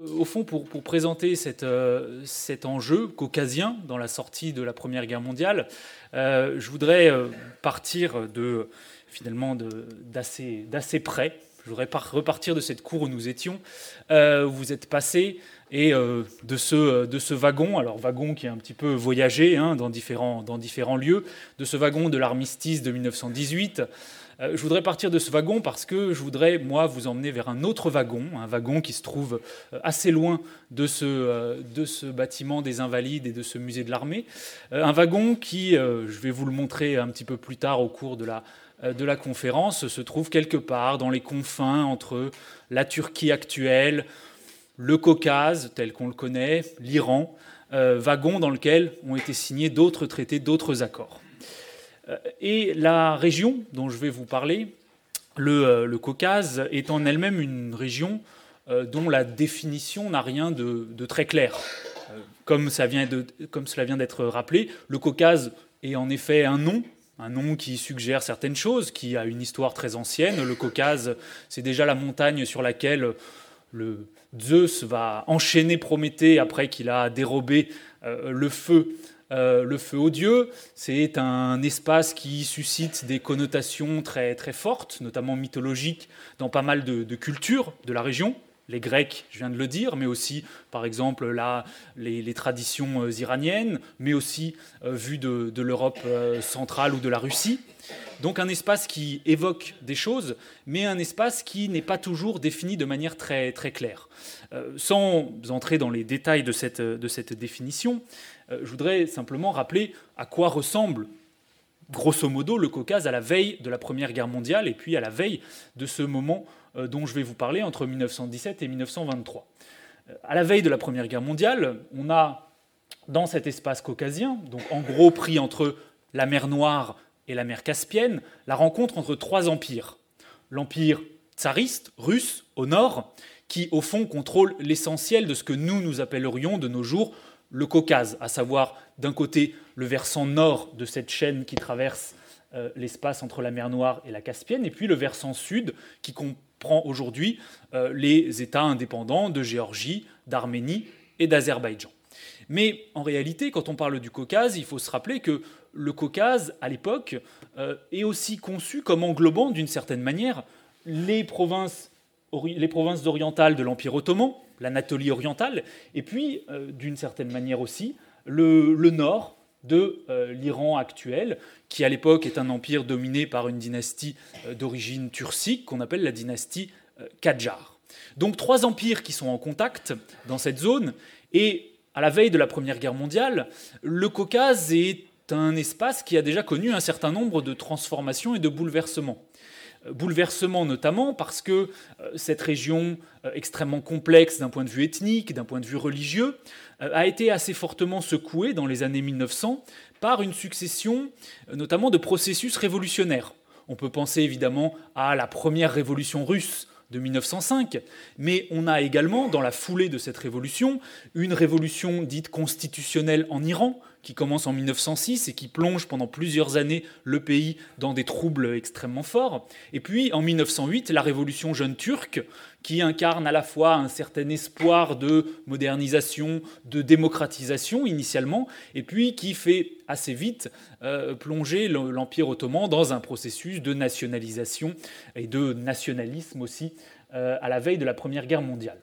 Au fond, pour, présenter euh, cet enjeu caucasien dans la sortie de la Première Guerre mondiale, euh, je voudrais euh, partir de, finalement d'assez près. Je voudrais repartir de cette cour où nous étions, où vous êtes passé, et de, ce, wagon, alors wagon qui est un petit peu voyagé hein, dans différents lieux, de ce wagon de l'armistice de 1918 euh, je voudrais partir de ce wagon parce que je voudrais, moi, vous emmener vers un autre wagon, un wagon qui se trouve euh, assez loin de ce, euh, de ce bâtiment des Invalides et de ce musée de l'armée. Un wagon qui, je vais vous le montrer un petit peu plus tard au cours de la, de la conférence, se trouve quelque part dans les confins entre la Turquie actuelle, le Caucase tel qu'on le connaît, l'Iran, wagon dans lequel ont été signés d'autres traités, d'autres accords. Euh, et la région dont je vais vous parler, le, euh, Caucase, est en elle-même une région euh, dont la définition n'a rien de, très clair. Comme, cela vient d'être rappelé, le Caucase est en effet un nom, un nom qui suggère certaines choses, qui a une histoire très ancienne. Le Caucase, c'est déjà la montagne sur laquelle le Zeus va enchaîner Prométhée après qu'il a dérobé le feu euh, le feu odieux, c'est un espace qui suscite des connotations très, très fortes, notamment mythologiques, dans pas mal de, cultures de la région. Les Grecs, je viens de le dire, mais aussi, par exemple, les, traditions euh, iraniennes, mais aussi euh, vues de, l'Europe centrale ou de la Russie. Donc un espace qui évoque des choses, mais un espace qui n'est pas toujours défini de manière très, très claire. sans entrer dans les détails de cette, de cette définition, euh, je voudrais simplement rappeler à quoi ressemble grosso modo le Caucase à la veille de la Première Guerre mondiale et puis à la veille de ce moment euh, dont je vais vous parler entre 1917 et 1923. Euh, à la veille de la Première Guerre mondiale, on a dans cet espace caucasien, donc en gros pris entre la mer Noire et la mer Caspienne, la rencontre entre trois empires. L'empire tsariste, russe, au nord, qui au fond contrôle l'essentiel de ce que nous nous appellerions de nos jours le Caucase, à savoir d'un côté le versant nord de cette chaîne qui traverse euh, l'espace entre la mer Noire et la Caspienne, et puis le versant sud qui comprend aujourd'hui euh, les États indépendants de Géorgie, d'Arménie et d'Azerbaïdjan. Mais en réalité, quand on parle du Caucase, il faut se rappeler que le Caucase, à l'époque, euh, est aussi conçu comme englobant d'une certaine manière les provinces, les provinces orientales de l'Empire ottoman, l'Anatolie orientale, et puis, euh, d'une certaine manière aussi, le, nord de euh, l'Iran actuel, qui à l'époque est un empire dominé par une dynastie euh, d'origine turcique qu'on appelle la dynastie Qajar. Donc trois empires qui sont en contact dans cette zone, et à la veille de la Première Guerre mondiale, le Caucase est un espace qui a déjà connu un certain nombre de transformations et de bouleversements. Bouleversement notamment parce que euh, cette région euh, extrêmement complexe d'un point de vue ethnique, d'un point de vue religieux, euh, a été assez fortement secouée dans les années 1900 par une succession notamment de processus révolutionnaires. On peut penser évidemment à la première révolution russe de 1905, mais on a également, dans la foulée de cette révolution, une révolution dite constitutionnelle en Iran, qui commence en 1906 et qui plonge pendant plusieurs années le pays dans des troubles extrêmement forts. Et puis en 1908, la révolution jeune turque, qui incarne à la fois un certain espoir de modernisation, de démocratisation initialement, et puis qui fait assez vite euh, plonger l'Empire ottoman dans un processus de nationalisation et de nationalisme aussi euh, à la veille de la Première Guerre mondiale.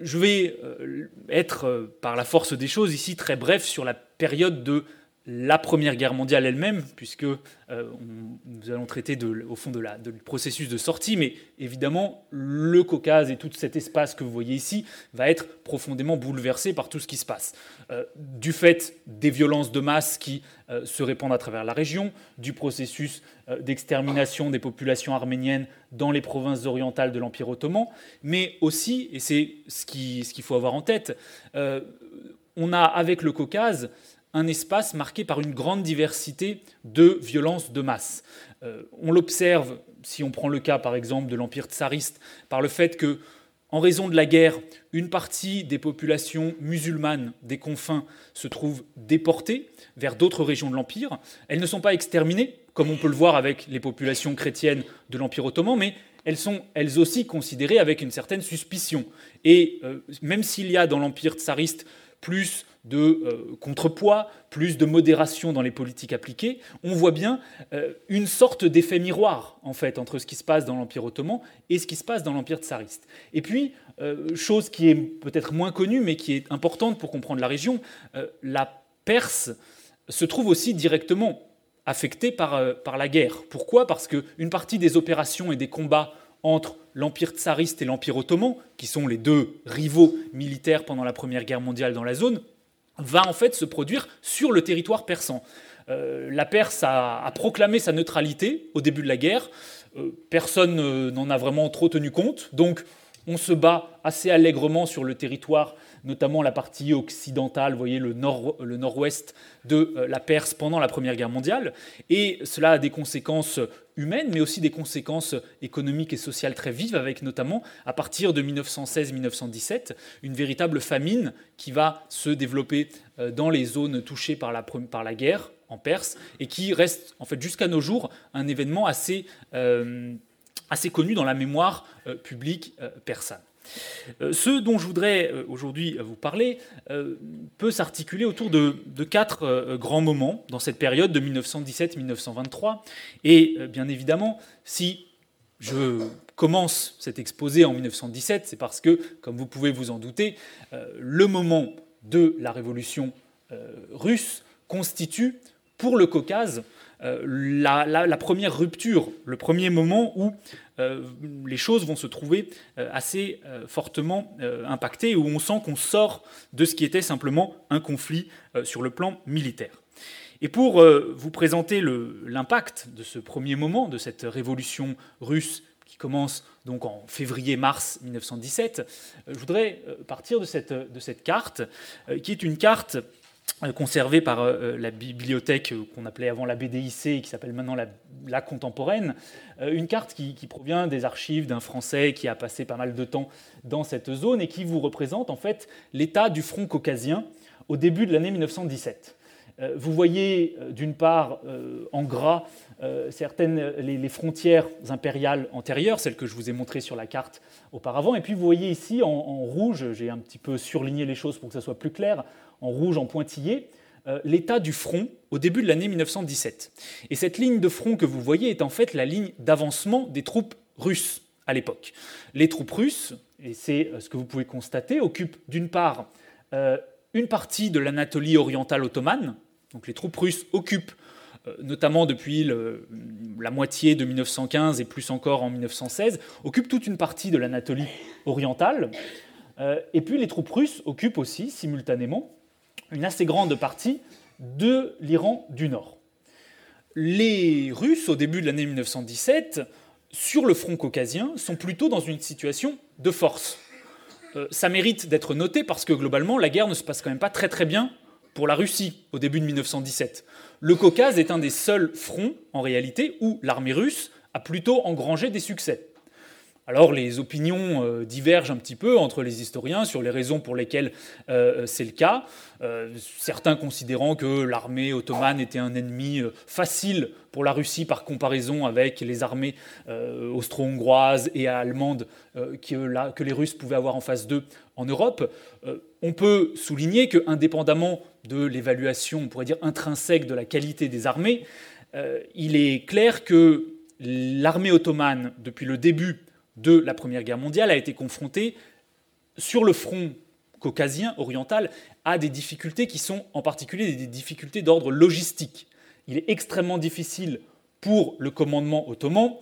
Je vais euh, être, euh, par la force des choses, ici très bref sur la période de la Première Guerre mondiale elle-même, puisque euh, nous allons traiter au fond de la, du processus de sortie, mais évidemment, le Caucase et tout cet espace que vous voyez ici va être profondément bouleversé par tout ce qui se passe. Euh, du fait des violences de masse qui euh, se répandent à travers la région, du processus d'extermination des populations arméniennes dans les provinces orientales de l'Empire ottoman, mais aussi, et c'est ce qu'il faut avoir en tête, on a avec le Caucase un espace marqué par une grande diversité de violences de masse. Euh, on l'observe, si on prend le cas par exemple de l'Empire tsariste, par le fait que, en raison de la guerre, une partie des populations musulmanes des confins se trouvent déportées vers d'autres régions de l'Empire. Elles ne sont pas exterminées, comme on peut le voir avec les populations chrétiennes de l'Empire ottoman, mais elles sont elles aussi considérées avec une certaine suspicion. Et même s'il y a dans l'Empire tsariste plus de euh, contrepoids, plus de modération dans les politiques appliquées, on voit bien euh, une sorte d'effet miroir entre ce qui se passe dans l'Empire ottoman et ce qui se passe dans l'Empire tsariste. Et puis, euh, chose qui est peut-être moins connue mais qui est importante pour comprendre la région, la Perse se trouve aussi directement affectée par la guerre. Pourquoi? Parce qu'une partie des opérations et des combats entre l'Empire tsariste et l'Empire ottoman, qui sont les deux rivaux militaires pendant la Première Guerre mondiale dans la zone, va en fait se produire sur le territoire persan. Euh, la Perse a, proclamé sa neutralité au début de la guerre. Euh, personne euh, n'en a vraiment trop tenu compte. Donc on se bat assez allègrement sur le territoire, notamment la partie occidentale, voyez le, nord, le nord-ouest de la Perse pendant la Première Guerre mondiale. Et cela a des conséquences humaines, mais aussi des conséquences économiques et sociales très vives, avec notamment, à partir de 1916-1917, une véritable famine qui va se développer euh, dans les zones touchées par la, guerre en Perse, et qui reste, en fait, jusqu'à nos jours, un événement assez, euh, connu dans la mémoire euh, publique persane. Euh, ce dont je voudrais euh, aujourd'hui vous parler euh, peut s'articuler autour de, quatre grands moments dans cette période de 1917-1923. Et bien évidemment, si je commence cet exposé en 1917, c'est parce que, comme vous pouvez vous en douter, le moment de la révolution russe constitue pour le Caucase la, première rupture, le premier moment où euh, les choses vont se trouver euh, assez euh, fortement impactées, où on sent qu'on sort de ce qui était simplement un conflit sur le plan militaire. Et pour vous présenter l'impact de ce premier moment, de cette révolution russe qui commence donc en février-mars 1917, je voudrais partir de cette, de cette carte, qui est une carte euh, conservée par euh, la bibliothèque euh, qu'on appelait avant la BDIC et qui s'appelle maintenant la, contemporaine, une carte qui, provient des archives d'un Français qui a passé pas mal de temps dans cette zone et qui vous représente en fait l'état du front caucasien au début de l'année 1917. Vous voyez d'une part en gras certaines les, frontières impériales antérieures, celles que je vous ai montrées sur la carte auparavant, et puis vous voyez ici en, en rouge, j'ai un petit peu surligné les choses pour que ça soit plus clair, en rouge en pointillé, euh, l'état du front au début de l'année 1917. Et cette ligne de front que vous voyez est en fait la ligne d'avancement des troupes russes à l'époque. Les troupes russes, et c'est euh, ce que vous pouvez constater, occupent d'une part euh, une partie de l'Anatolie orientale ottomane, donc les troupes russes occupent notamment depuis la moitié de 1915 et plus encore en 1916, occupent toute une partie de l'Anatolie orientale. et puis les troupes russes occupent aussi simultanément une assez grande partie de l'Iran du Nord. Les Russes, au début de l'année 1917, sur le front caucasien, sont plutôt dans une situation de force. Euh, ça mérite d'être noté parce que globalement, la guerre ne se passe quand même pas très très bien pour la Russie au début de 1917. Le Caucase est un des seuls fronts, en réalité, où l'armée russe a plutôt engrangé des succès. Alors les opinions euh, divergent un petit peu entre les historiens sur les raisons pour lesquelles euh, c'est le cas. Euh, certains considérant que l'armée ottomane était un ennemi facile pour la Russie par comparaison avec les armées austro-hongroises et allemandes que, que, les Russes pouvaient avoir en face d'eux en Europe. on peut souligner que, indépendamment de l'évaluation, on pourrait dire intrinsèque de la qualité des armées, il est clair que l'armée ottomane, depuis le début de la Première Guerre mondiale a été confronté sur le front caucasien, oriental, à des difficultés qui sont en particulier des difficultés d'ordre logistique. Il est extrêmement difficile pour le commandement ottoman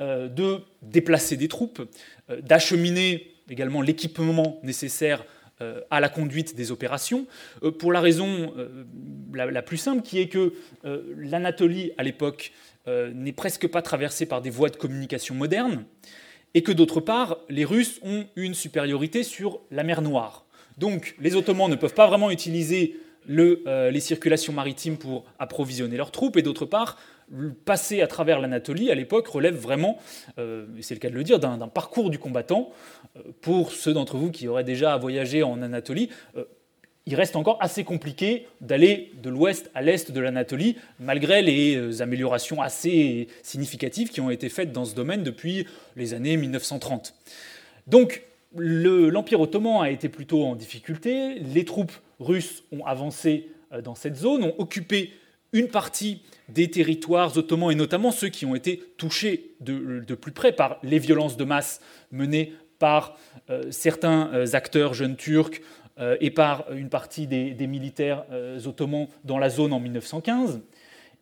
euh, de déplacer des troupes, euh, d'acheminer également l'équipement nécessaire euh, à la conduite des opérations, pour la raison la, plus simple qui est que l'Anatolie, à l'époque, n'est presque pas traversée par des voies de communication modernes et que d'autre part, les Russes ont une supériorité sur la mer Noire. Donc les Ottomans ne peuvent pas vraiment utiliser euh, les circulations maritimes pour approvisionner leurs troupes, et d'autre part, passer à travers l'Anatolie à l'époque relève vraiment, euh, c'est le cas de le dire, d'un parcours du combattant. Euh, pour ceux d'entre vous qui auraient déjà voyagé en Anatolie, il reste encore assez compliqué d'aller de l'ouest à l'est de l'Anatolie, malgré les euh, améliorations assez significatives qui ont été faites dans ce domaine depuis les années 1930. Donc l'Empire ottoman a été plutôt en difficulté, les troupes russes ont avancé euh, dans cette zone, ont occupé une partie des territoires ottomans, et notamment ceux qui ont été touchés de, plus près par les violences de masse menées par euh, certains acteurs jeunes turcs, et par une partie des, militaires euh, ottomans dans la zone en 1915.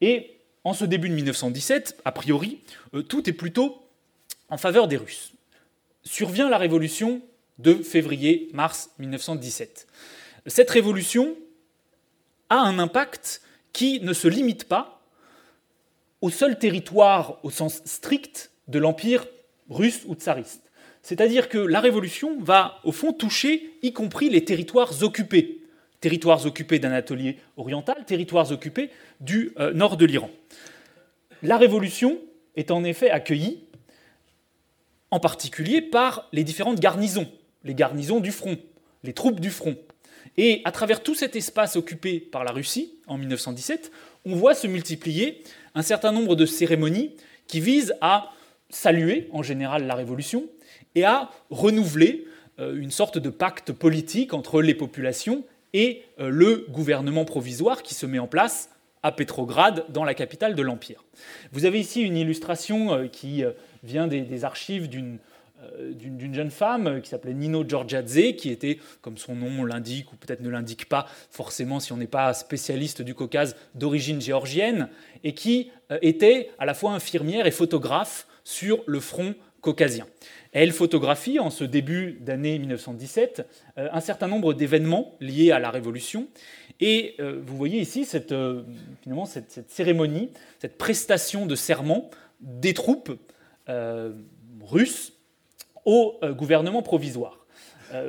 Et en ce début de 1917, a priori, euh, tout est plutôt en faveur des Russes. Survient la révolution de février-mars 1917. Cette révolution a un impact qui ne se limite pas au seul territoire au sens strict de l'empire russe ou tsariste. C'est-à-dire que la révolution va, au fond, toucher y compris les territoires occupés. Territoires occupés d'Anatolie orientale, territoires occupés du euh, nord de l'Iran. La révolution est en effet accueillie en particulier par les différentes garnisons, les garnisons du front, les troupes du front. Et à travers tout cet espace occupé par la Russie en 1917, on voit se multiplier un certain nombre de cérémonies qui visent à saluer en général la révolution, et à renouveler euh, une sorte de pacte politique entre les populations et euh, le gouvernement provisoire qui se met en place à Pétrograd, dans la capitale de l'Empire. Vous avez ici une illustration euh, qui vient des archives d'une jeune femme qui s'appelait Nino Georgiadze, qui était, comme son nom l'indique, ou peut-être ne l'indique pas forcément si on n'est pas spécialiste du Caucase, d'origine géorgienne, et qui était à la fois infirmière et photographe sur le front caucasien. Elle photographie, en ce début d'année 1917, euh, un certain nombre d'événements liés à la Révolution. Et euh, vous voyez ici cette, euh, finalement, cette, cérémonie, cette prestation de serment des troupes russes au gouvernement provisoire.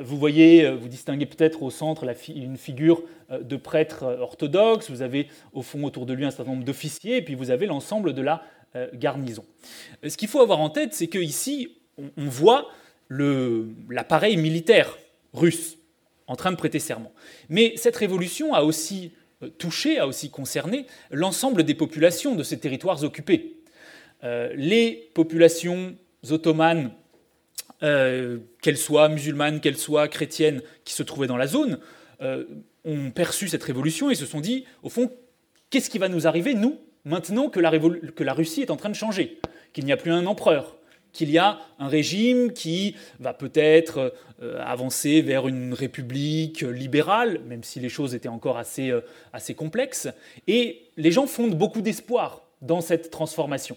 Vous voyez, vous distinguez peut-être au centre une figure de prêtre orthodoxe, vous avez au fond autour de lui un certain nombre d'officiers, et puis vous avez l'ensemble de la garnison. Ce qu'il faut avoir en tête, c'est qu'ici, on voit l'appareil militaire russe en train de prêter serment. Mais cette révolution a aussi euh, touché, a aussi concerné l'ensemble des populations de ces territoires occupés. Euh, les populations ottomanes, euh, qu'elles soient musulmanes, qu'elles soient chrétiennes, qui se trouvaient dans la zone, ont perçu cette révolution et se sont dit, au fond, qu'est-ce qui va nous arriver, nous, maintenant que la Russie est en train de changer, qu'il n'y a plus un empereur, qu'il y a un régime qui va peut-être euh, avancer vers une république libérale, même si les choses étaient encore assez, euh, assez complexes, et les gens fondent beaucoup d'espoir dans cette transformation.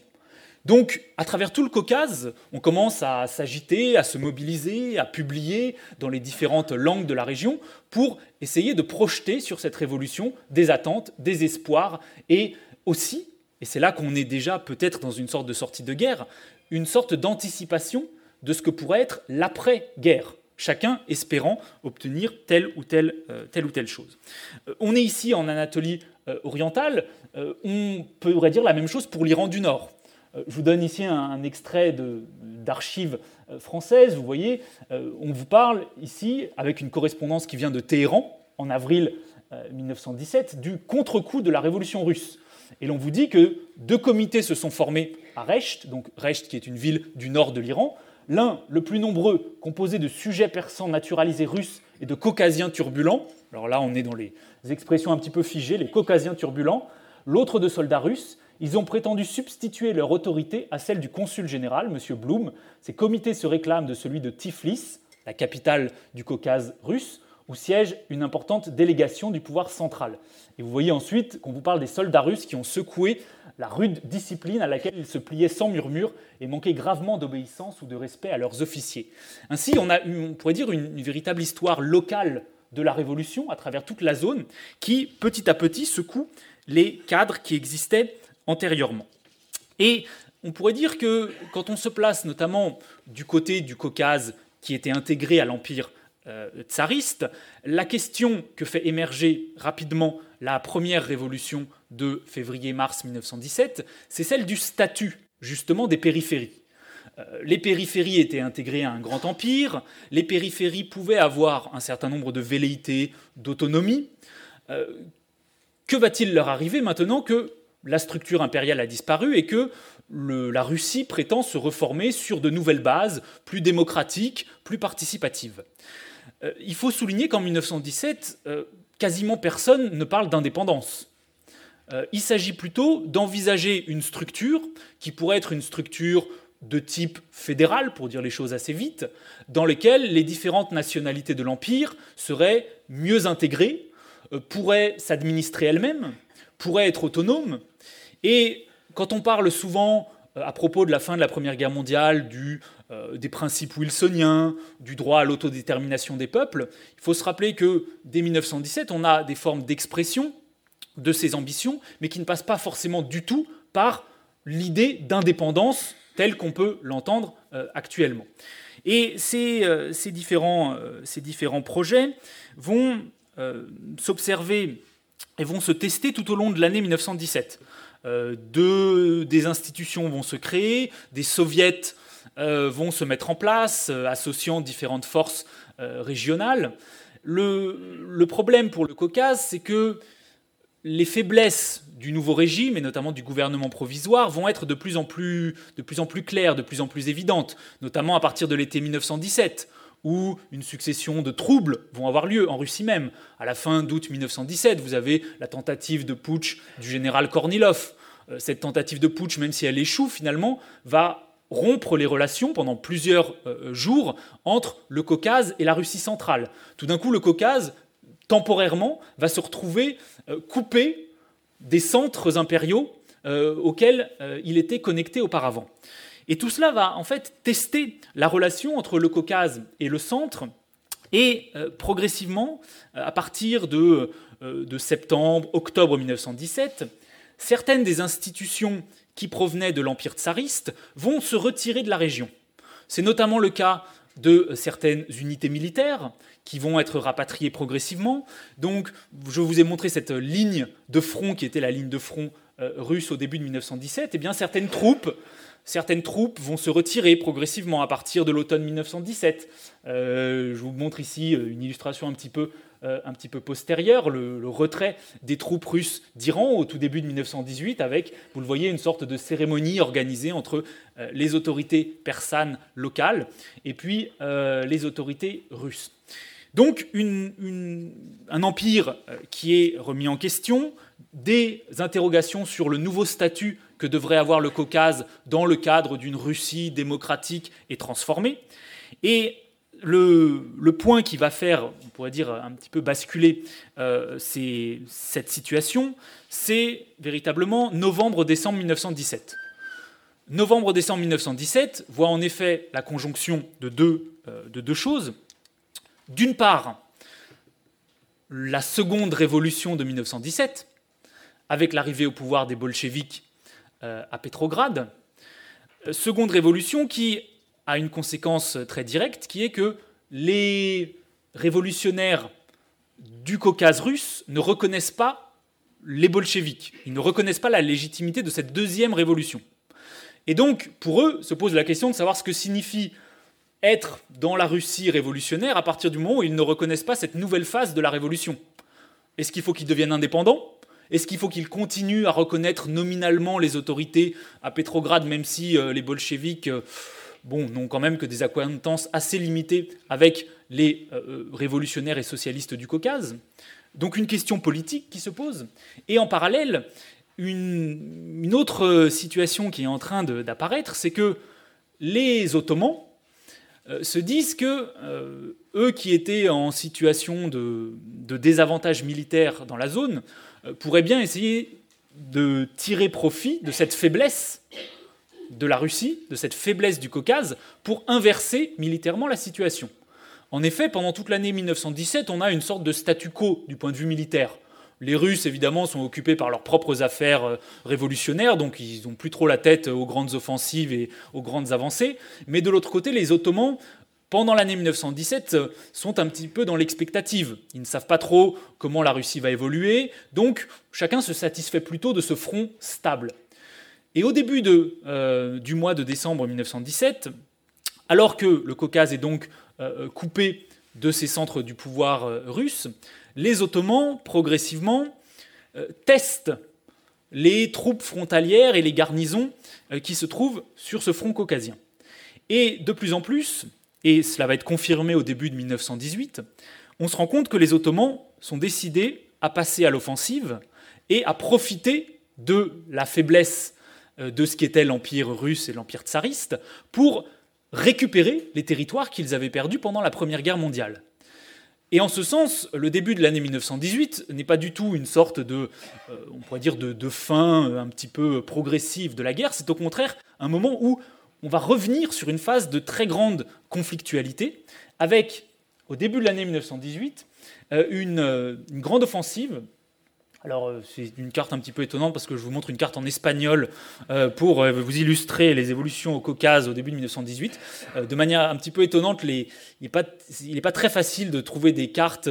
Donc, à travers tout le Caucase, on commence à s'agiter, à se mobiliser, à publier dans les différentes langues de la région pour essayer de projeter sur cette révolution des attentes, des espoirs et aussi, et c'est là qu'on est déjà peut-être dans une sorte de sortie de guerre, une sorte d'anticipation de ce que pourrait être l'après-guerre, chacun espérant obtenir telle ou telle, euh, telle, ou telle chose. Euh, on est ici en Anatolie euh, orientale, on pourrait dire la même chose pour l'Iran du Nord. je vous donne ici un, extrait d'archives françaises, vous voyez, on vous parle ici, avec une correspondance qui vient de Téhéran, en avril 1917, du contre-coup de la révolution russe. Et l'on vous dit que deux comités se sont formés à Resht, donc Resht qui est une ville du nord de l'Iran. L'un, le plus nombreux, composé de sujets persans naturalisés russes et de caucasiens turbulents. Alors là, on est dans les expressions un petit peu figées, les caucasiens turbulents. L'autre de soldats russes. Ils ont prétendu substituer leur autorité à celle du consul général, M. Blum. Ces comités se réclament de celui de Tiflis, la capitale du Caucase russe, où siège une importante délégation du pouvoir central. Et vous voyez ensuite qu'on vous parle des soldats russes qui ont secoué la rude discipline à laquelle ils se pliaient sans murmure et manquaient gravement d'obéissance ou de respect à leurs officiers. Ainsi, on a, on pourrait dire, une, une véritable histoire locale de la Révolution à travers toute la zone qui, petit à petit, secoue les cadres qui existaient antérieurement. Et on pourrait dire que quand on se place notamment du côté du Caucase qui était intégré à l'Empire tsariste, la question que fait émerger rapidement la première révolution de février-mars 1917, c'est celle du statut justement des périphéries. les périphéries étaient intégrées à un grand empire, les périphéries pouvaient avoir un certain nombre de velléités d'autonomie. que va-t-il leur arriver maintenant que la structure impériale a disparu et que la Russie prétend se reformer sur de nouvelles bases, plus démocratiques, plus participatives? Euh, il faut souligner qu'en 1917, euh, quasiment personne ne parle d'indépendance. Euh, il s'agit plutôt d'envisager une structure qui pourrait être une structure de type fédéral, pour dire les choses assez vite, dans laquelle les différentes nationalités de l'Empire seraient mieux intégrées, pourraient s'administrer elles-mêmes, pourraient être autonomes, et quand on parle souvent à propos de la fin de la Première Guerre mondiale, du, euh, des principes wilsoniens, du droit à l'autodétermination des peuples, il faut se rappeler que dès 1917, on a des formes d'expression de ces ambitions, mais qui ne passent pas forcément du tout par l'idée d'indépendance telle qu'on peut l'entendre euh, actuellement. Et ces, ces, différents, projets vont s'observer et vont se tester tout au long de l'année 1917. Euh, des institutions vont se créer, des soviets euh, vont se mettre en place, euh, associant différentes forces régionales. Le, problème pour le Caucase, c'est que les faiblesses du nouveau régime, et notamment du gouvernement provisoire, vont être de plus en plus, de plus, en plus claires, de plus en plus évidentes, notamment à partir de l'été 1917 où une succession de troubles vont avoir lieu en Russie même. À la fin d'août 1917, vous avez la tentative de putsch du général Kornilov. Euh, cette tentative de putsch, même si elle échoue finalement, va rompre les relations pendant plusieurs euh, jours entre le Caucase et la Russie centrale. Tout d'un coup, le Caucase, temporairement, va se retrouver euh, coupé des centres impériaux auxquels il était connecté auparavant. Et tout cela va en fait tester la relation entre le Caucase et le centre. Et euh, progressivement, euh, à partir de, euh, de, septembre, octobre 1917, certaines des institutions qui provenaient de l'Empire tsariste vont se retirer de la région. C'est notamment le cas de certaines unités militaires qui vont être rapatriées progressivement. Donc, je vous ai montré cette ligne de front qui était la ligne de front russe au début de 1917. Et eh bien, certaines troupes certaines troupes vont se retirer progressivement à partir de l'automne 1917. Euh, je vous montre ici euh, une illustration un petit peu, euh, un petit peu postérieure, le, retrait des troupes russes d'Iran au tout début de 1918, avec, vous le voyez, une sorte de cérémonie organisée entre les autorités persanes locales et puis les autorités russes. Donc un empire qui est remis en question, des interrogations sur le nouveau statut que devrait avoir le Caucase dans le cadre d'une Russie démocratique et transformée. Et le, point qui va faire, on pourrait dire, un petit peu basculer euh, cette situation, c'est véritablement novembre-décembre 1917. Novembre-décembre 1917 voit en effet la conjonction de deux, euh, de deux choses. D'une part, la seconde révolution de 1917, avec l'arrivée au pouvoir des bolcheviks euh, à Pétrograd. Seconde révolution qui a une conséquence très directe, qui est que les révolutionnaires du Caucase russe ne reconnaissent pas les bolcheviks. Ils ne reconnaissent pas la légitimité de cette deuxième révolution. Et donc, pour eux, se pose la question de savoir ce que signifie être dans la Russie révolutionnaire à partir du moment où ils ne reconnaissent pas cette nouvelle phase de la révolution. Est-ce qu'il faut qu'ils deviennent indépendants? Est-ce qu'il faut qu'il continue à reconnaître nominalement les autorités à Pétrograd, même si euh, les bolcheviks euh, bon, n'ont quand même que des acquaintances assez limitées avec les euh, révolutionnaires et socialistes du Caucase Donc une question politique qui se pose. Et en parallèle, une, autre situation qui est en train d'apparaître, c'est que les Ottomans se disent que eux qui étaient en situation de, de désavantage militaire dans la zone euh, pourrait bien essayer de tirer profit de cette faiblesse de la Russie, de cette faiblesse du Caucase, pour inverser militairement la situation. En effet, pendant toute l'année 1917, on a une sorte de statu quo du point de vue militaire. Les Russes, évidemment, sont occupés par leurs propres affaires euh, révolutionnaires, donc ils n'ont plus trop la tête aux grandes offensives et aux grandes avancées. Mais de l'autre côté, les Ottomans pendant l'année 1917, euh, sont un petit peu dans l'expectative. Ils ne savent pas trop comment la Russie va évoluer, donc chacun se satisfait plutôt de ce front stable. Et au début de, du mois de décembre 1917, alors que le Caucase est donc coupé de ces centres du pouvoir russe, les Ottomans, progressivement, testent les troupes frontalières et les garnisons qui se trouvent sur ce front caucasien. Et de plus en plus, et cela va être confirmé au début de 1918, on se rend compte que les Ottomans sont décidés à passer à l'offensive et à profiter de la faiblesse euh, de ce qu'était l'Empire russe et l'Empire tsariste pour récupérer les territoires qu'ils avaient perdus pendant la Première Guerre mondiale. Et en ce sens, le début de l'année 1918 n'est pas du tout une sorte de, euh, fin un petit peu progressive de la guerre, c'est au contraire un moment où on va revenir sur une phase de très grande conflictualité, avec, au début de l'année 1918, euh, euh, une, grande offensive. Alors, euh, c'est une carte un petit peu étonnante parce que je vous montre une carte en espagnol pour vous illustrer les évolutions au Caucase au début de 1918. De manière un petit peu étonnante, il n'est pas, très facile de trouver des cartes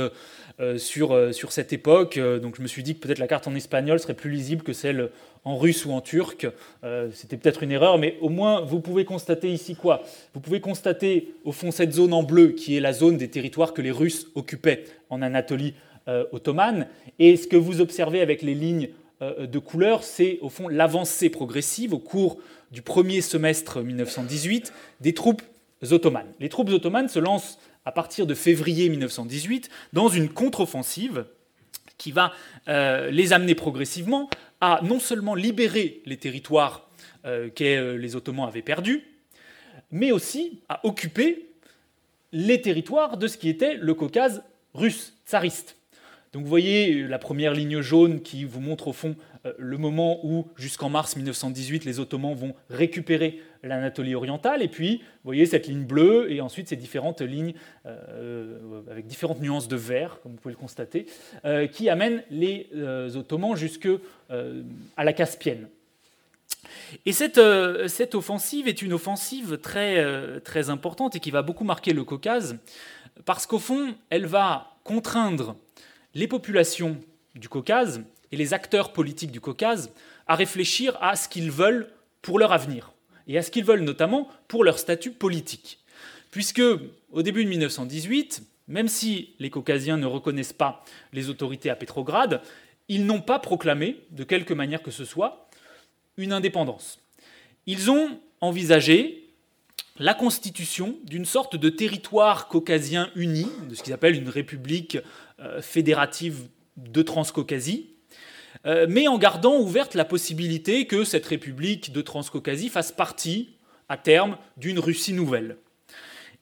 sur, sur cette époque. Donc, je me suis dit que peut-être la carte en espagnol serait plus lisible que celle en russe ou en turc. Euh, c'était peut-être une erreur, mais au moins vous pouvez constater ici quoi? Vous pouvez constater au fond cette zone en bleu qui est la zone des territoires que les Russes occupaient en Anatolie euh, ottomane. Et ce que vous observez avec les lignes euh, de couleur, c'est au fond l'avancée progressive au cours du premier semestre 1918 des troupes ottomanes. Les troupes ottomanes se lancent à partir de février 1918 dans une contre-offensive qui va les amener progressivement à non seulement libérer les territoires euh, que euh, les Ottomans avaient perdus, mais aussi à occuper les territoires de ce qui était le Caucase russe, tsariste. Donc vous voyez la première ligne jaune qui vous montre au fond euh, le moment où, jusqu'en mars 1918, les Ottomans vont récupérer l'Anatolie orientale, et puis vous voyez cette ligne bleue, et ensuite ces différentes lignes euh, avec différentes nuances de vert, comme vous pouvez le constater, euh, qui amènent les Ottomans jusque à la Caspienne. Et cette, cette, offensive est une offensive très, très importante et qui va beaucoup marquer le Caucase, parce qu'au fond, elle va contraindre les populations du Caucase et les acteurs politiques du Caucase à réfléchir à ce qu'ils veulent pour leur avenir, et à ce qu'ils veulent notamment pour leur statut politique. Puisque, au début de 1918, même si les Caucasiens ne reconnaissent pas les autorités à Pétrograd, ils n'ont pas proclamé, de quelque manière que ce soit, une indépendance. Ils ont envisagé la constitution d'une sorte de territoire caucasien uni, de ce qu'ils appellent une république fédérative de Transcaucasie, euh, mais en gardant ouverte la possibilité que cette république de Transcaucasie fasse partie, à terme, d'une Russie nouvelle.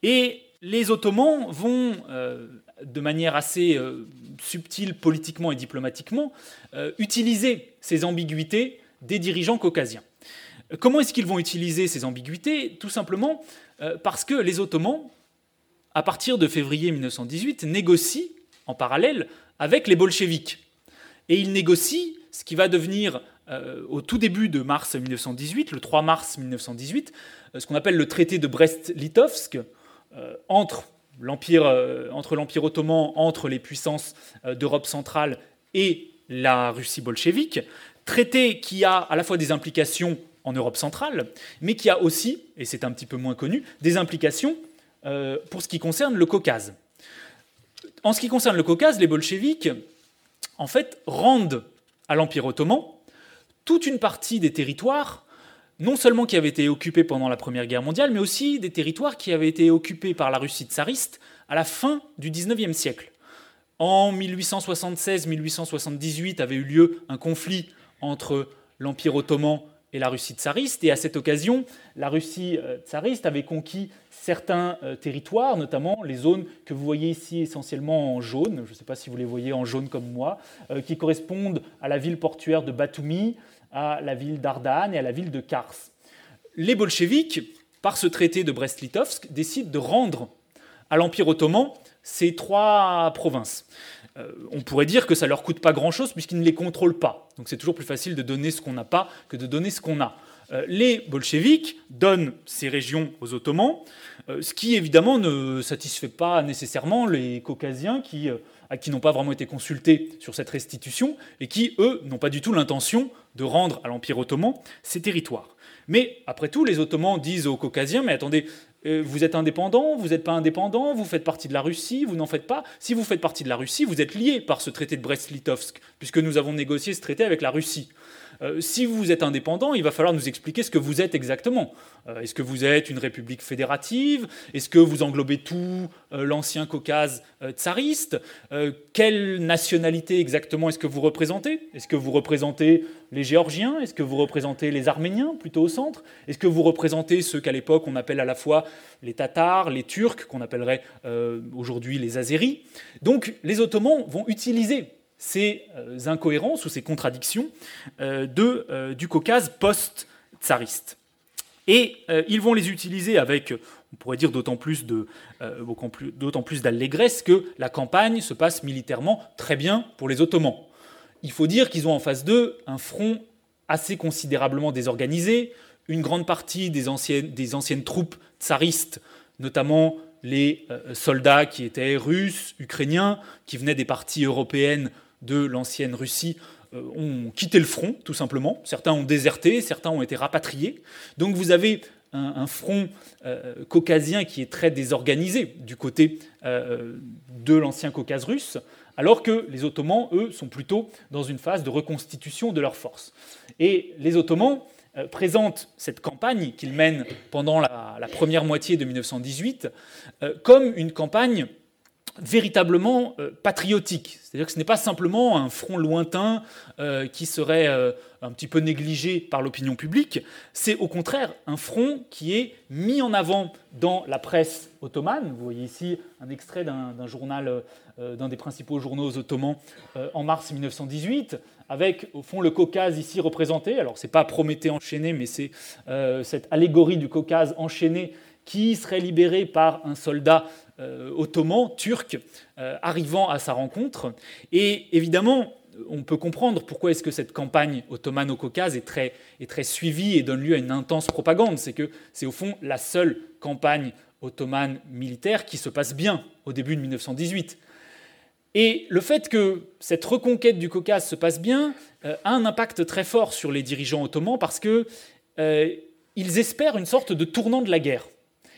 Et les Ottomans vont, euh, de manière assez subtile politiquement et diplomatiquement, utiliser ces ambiguïtés des dirigeants caucasiens. Comment est-ce qu'ils vont utiliser ces ambiguïtés? Tout simplement parce que les Ottomans, à partir de février 1918, négocient en parallèle avec les bolcheviks. Et il négocie ce qui va devenir, euh, au tout début de mars 1918, le 3 mars 1918, euh, ce qu'on appelle le traité de Brest-Litovsk, euh, entre l'Empire entre l'Empire ottoman, entre les puissances d'Europe centrale et la Russie bolchevique, traité qui a à la fois des implications en Europe centrale, mais qui a aussi, et c'est un petit peu moins connu, des implications pour ce qui concerne le Caucase. En ce qui concerne le Caucase, les bolcheviks, en fait, rendent à l'Empire ottoman toute une partie des territoires, non seulement qui avaient été occupés pendant la Première Guerre mondiale, mais aussi des territoires qui avaient été occupés par la Russie tsariste à la fin du XIXe siècle. En 1876-1878 avait eu lieu un conflit entre l'Empire ottoman et la Russie tsariste, et à cette occasion, la Russie euh, tsariste avait conquis certains euh, territoires, notamment les zones que vous voyez ici essentiellement en jaune, je ne sais pas si vous les voyez en jaune comme moi, euh, qui correspondent à la ville portuaire de Batumi, à la ville d'Ardahan et à la ville de Kars. Les bolcheviks, par ce traité de Brest-Litovsk, décident de rendre à l'Empire ottoman ces trois provinces. Euh, on pourrait dire que ça leur coûte pas grand-chose puisqu'ils ne les contrôlent pas. Donc c'est toujours plus facile de donner ce qu'on n'a pas que de donner ce qu'on a. les bolcheviks donnent ces régions aux Ottomans, ce qui évidemment ne satisfait pas nécessairement les Caucasiens qui qui n'ont pas vraiment été consultés sur cette restitution et qui, eux, n'ont pas du tout l'intention de rendre à l'Empire ottoman ces territoires. Mais après tout, les Ottomans disent aux Caucasiens, mais attendez, euh, vous êtes indépendant, vous n'êtes pas indépendant, vous faites partie de la Russie, vous n'en faites pas. Si vous faites partie de la Russie, vous êtes lié par ce traité de Brest-Litovsk, puisque nous avons négocié ce traité avec la Russie. Euh, si vous êtes indépendant, il va falloir nous expliquer ce que vous êtes exactement. Euh, est-ce que vous êtes une république fédérative? Est-ce que vous englobez tout euh, l'ancien Caucase tsariste? Quelle nationalité exactement est-ce que vous représentez? Est-ce que vous représentez les Géorgiens? Est-ce que vous représentez les Arméniens plutôt au centre? Est-ce que vous représentez ceux qu'à l'époque on appelle à la fois les Tatars, les Turcs, qu'on appellerait aujourd'hui les Azéris Donc les Ottomans vont utiliser ces euh, incohérences ou ces contradictions euh, euh, du Caucase post-tsariste. Et ils vont les utiliser avec, on pourrait dire d'autant plus, d'allégresse que la campagne se passe militairement très bien pour les Ottomans. Il faut dire qu'ils ont en face d'eux un front assez considérablement désorganisé, une grande partie des anciennes troupes tsaristes, notamment les soldats qui étaient russes, ukrainiens, qui venaient des parties européennes de l'ancienne Russie euh, ont quitté le front, tout simplement. Certains ont déserté, certains ont été rapatriés. Donc vous avez un, front euh, caucasien qui est très désorganisé du côté euh, de l'ancien Caucase russe, alors que les Ottomans, eux, sont plutôt dans une phase de reconstitution de leurs forces. Et les Ottomans présentent cette campagne qu'ils mènent pendant la, la, première moitié de 1918 comme une campagne véritablement euh, patriotique. C'est-à-dire que ce n'est pas simplement un front lointain euh, qui serait euh, un petit peu négligé par l'opinion publique, c'est au contraire un front qui est mis en avant dans la presse ottomane. Vous voyez ici un extrait d'un journal, d'un des principaux journaux ottomans en mars 1918, avec au fond le Caucase ici représenté. Alors c'est pas Prométhée enchaîné, mais c'est cette allégorie du Caucase enchaîné qui serait libéré par un soldat ottoman, turc, euh, arrivant à sa rencontre. Et évidemment, on peut comprendre pourquoi est-ce que cette campagne ottomane au Caucase est très, suivie et donne lieu à une intense propagande. C'est que c'est au fond la seule campagne ottomane militaire qui se passe bien au début de 1918. Et le fait que cette reconquête du Caucase se passe bien euh, a un impact très fort sur les dirigeants ottomans parce qu'ils espèrent une sorte de tournant de la guerre.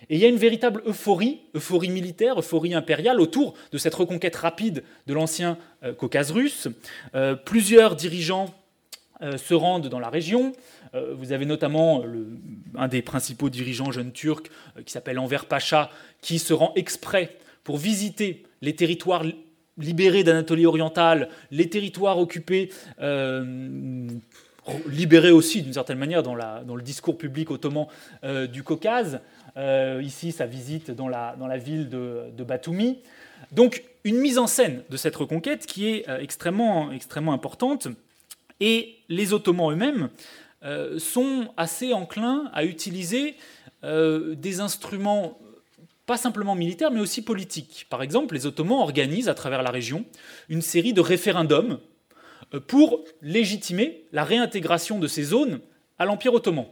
Et il y a une véritable euphorie, euphorie militaire, euphorie impériale autour de cette reconquête rapide de l'ancien euh, Caucase russe. Euh, plusieurs dirigeants euh, se rendent dans la région. Vous avez notamment un des principaux dirigeants jeunes turcs qui s'appelle Enver Pacha, qui se rend exprès pour visiter les territoires libérés d'Anatolie orientale, les territoires occupés libérés aussi d'une certaine manière dans, le discours public ottoman du Caucase, ici, sa visite dans la, ville de, Batumi. Donc, une mise en scène de cette reconquête qui est euh, extrêmement, extrêmement importante. Et les Ottomans eux-mêmes euh, sont assez enclins à utiliser des instruments pas simplement militaires, mais aussi politiques. Par exemple, les Ottomans organisent à travers la région une série de référendums pour légitimer la réintégration de ces zones à l'Empire ottoman.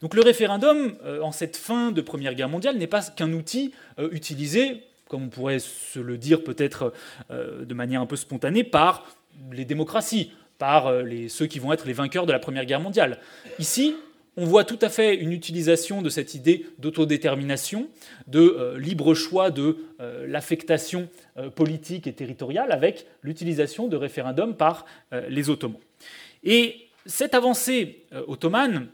Donc le référendum, euh, en cette fin de Première Guerre mondiale, n'est pas qu'un outil euh, utilisé, comme on pourrait se le dire peut-être euh, de manière un peu spontanée, par les démocraties, par ceux qui vont être les vainqueurs de la Première Guerre mondiale. Ici, on voit tout à fait une utilisation de cette idée d'autodétermination, de libre choix de l'affectation politique et territoriale avec l'utilisation de référendums par les Ottomans. Et cette avancée ottomane,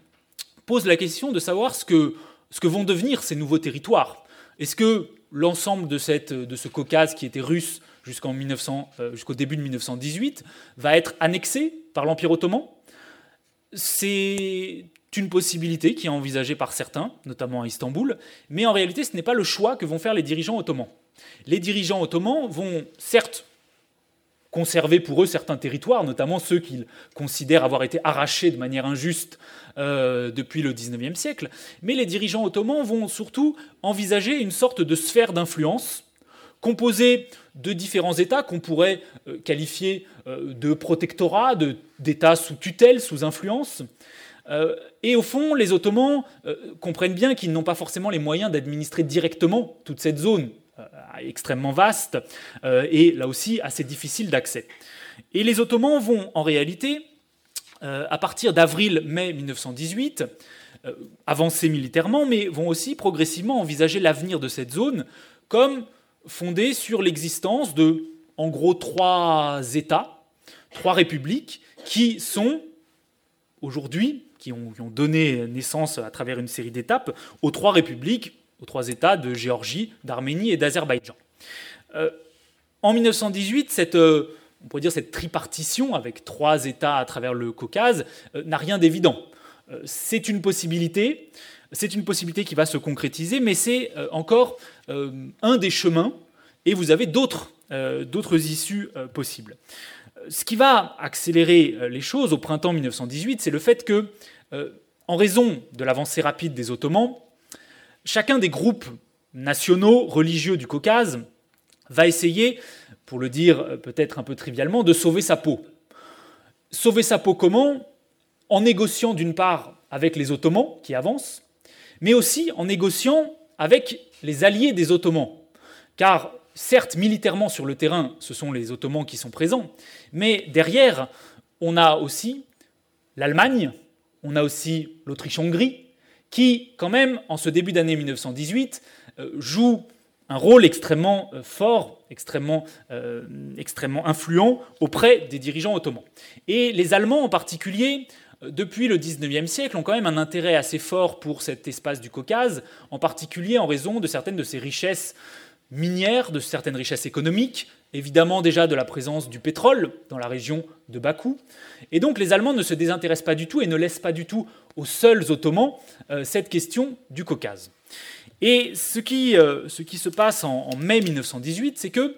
pose la question de savoir ce que, vont devenir ces nouveaux territoires. Est-ce que l'ensemble de, ce Caucase qui était russe euh, jusqu'au début de 1918 va être annexé par l'Empire ottoman? C'est une possibilité qui est envisagée par certains, notamment à Istanbul, mais en réalité ce n'est pas le choix que vont faire les dirigeants ottomans. Les dirigeants ottomans vont certes conserver pour eux certains territoires, notamment ceux qu'ils considèrent avoir été arrachés de manière injuste euh, depuis le XIXe siècle. Mais les dirigeants ottomans vont surtout envisager une sorte de sphère d'influence composée de différents États qu'on pourrait euh, qualifier euh, de protectorats, d'États sous tutelle, sous influence, et au fond, les Ottomans comprennent bien qu'ils n'ont pas forcément les moyens d'administrer directement toute cette zone extrêmement vaste et là aussi assez difficile d'accès. Et les Ottomans vont en réalité, à partir d'avril-mai 1918, avancer militairement, mais vont aussi progressivement envisager l'avenir de cette zone comme fondé sur l'existence de, en gros, trois États, trois républiques, qui sont aujourd'hui, qui ont, donné naissance à travers une série d'étapes, aux trois républiques, aux trois États de Géorgie, d'Arménie et d'Azerbaïdjan. Euh, en 1918, cette, euh, on pourrait dire cette tripartition avec trois États à travers le Caucase euh, n'a rien d'évident. c'est une possibilité, c'est une possibilité qui va se concrétiser, mais c'est encore un des chemins et vous avez d'autres issues possibles. Ce qui va accélérer les choses au printemps 1918, c'est le fait que, en raison de l'avancée rapide des Ottomans, chacun des groupes nationaux religieux du Caucase va essayer, pour le dire peut-être un peu trivialement, de sauver sa peau. Sauver sa peau comment? En négociant d'une part avec les Ottomans qui avancent, mais aussi en négociant avec les alliés des Ottomans. Car certes, militairement sur le terrain, ce sont les Ottomans qui sont présents, mais derrière, on a aussi l'Allemagne, on a aussi l'Autriche-Hongrie, qui, quand même, en ce début d'année 1918, euh, joue un rôle extrêmement euh, fort, extrêmement, euh, extrêmement influent auprès des dirigeants ottomans. Et les Allemands en particulier, depuis le 19e siècle, ont quand même un intérêt assez fort pour cet espace du Caucase, en particulier en raison de certaines de ses richesses minière, de certaines richesses économiques, évidemment déjà de la présence du pétrole dans la région de Bakou. Et donc les Allemands ne se désintéressent pas du tout et ne laissent pas du tout aux seuls Ottomans euh, cette question du Caucase. Et ce qui, euh, ce qui se passe en, mai 1918, c'est que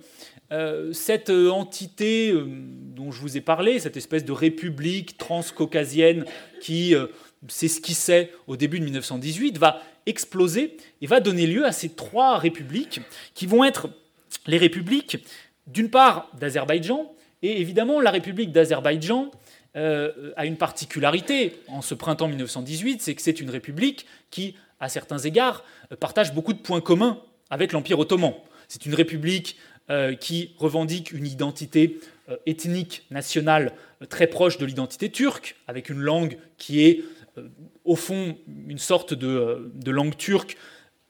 euh, cette entité dont je vous ai parlé, cette espèce de république transcaucasienne qui s'esquissait au début de 1918, va exploser et va donner lieu à ces trois républiques qui vont être les républiques, d'une part, d'Azerbaïdjan, et évidemment, la République d'Azerbaïdjan euh, a une particularité en ce printemps 1918, c'est que c'est une république qui, à certains égards, partage beaucoup de points communs avec l'Empire ottoman. C'est une république euh, qui revendique une identité euh, ethnique, nationale, très proche de l'identité turque, avec une langue qui est au fond une sorte de, langue turque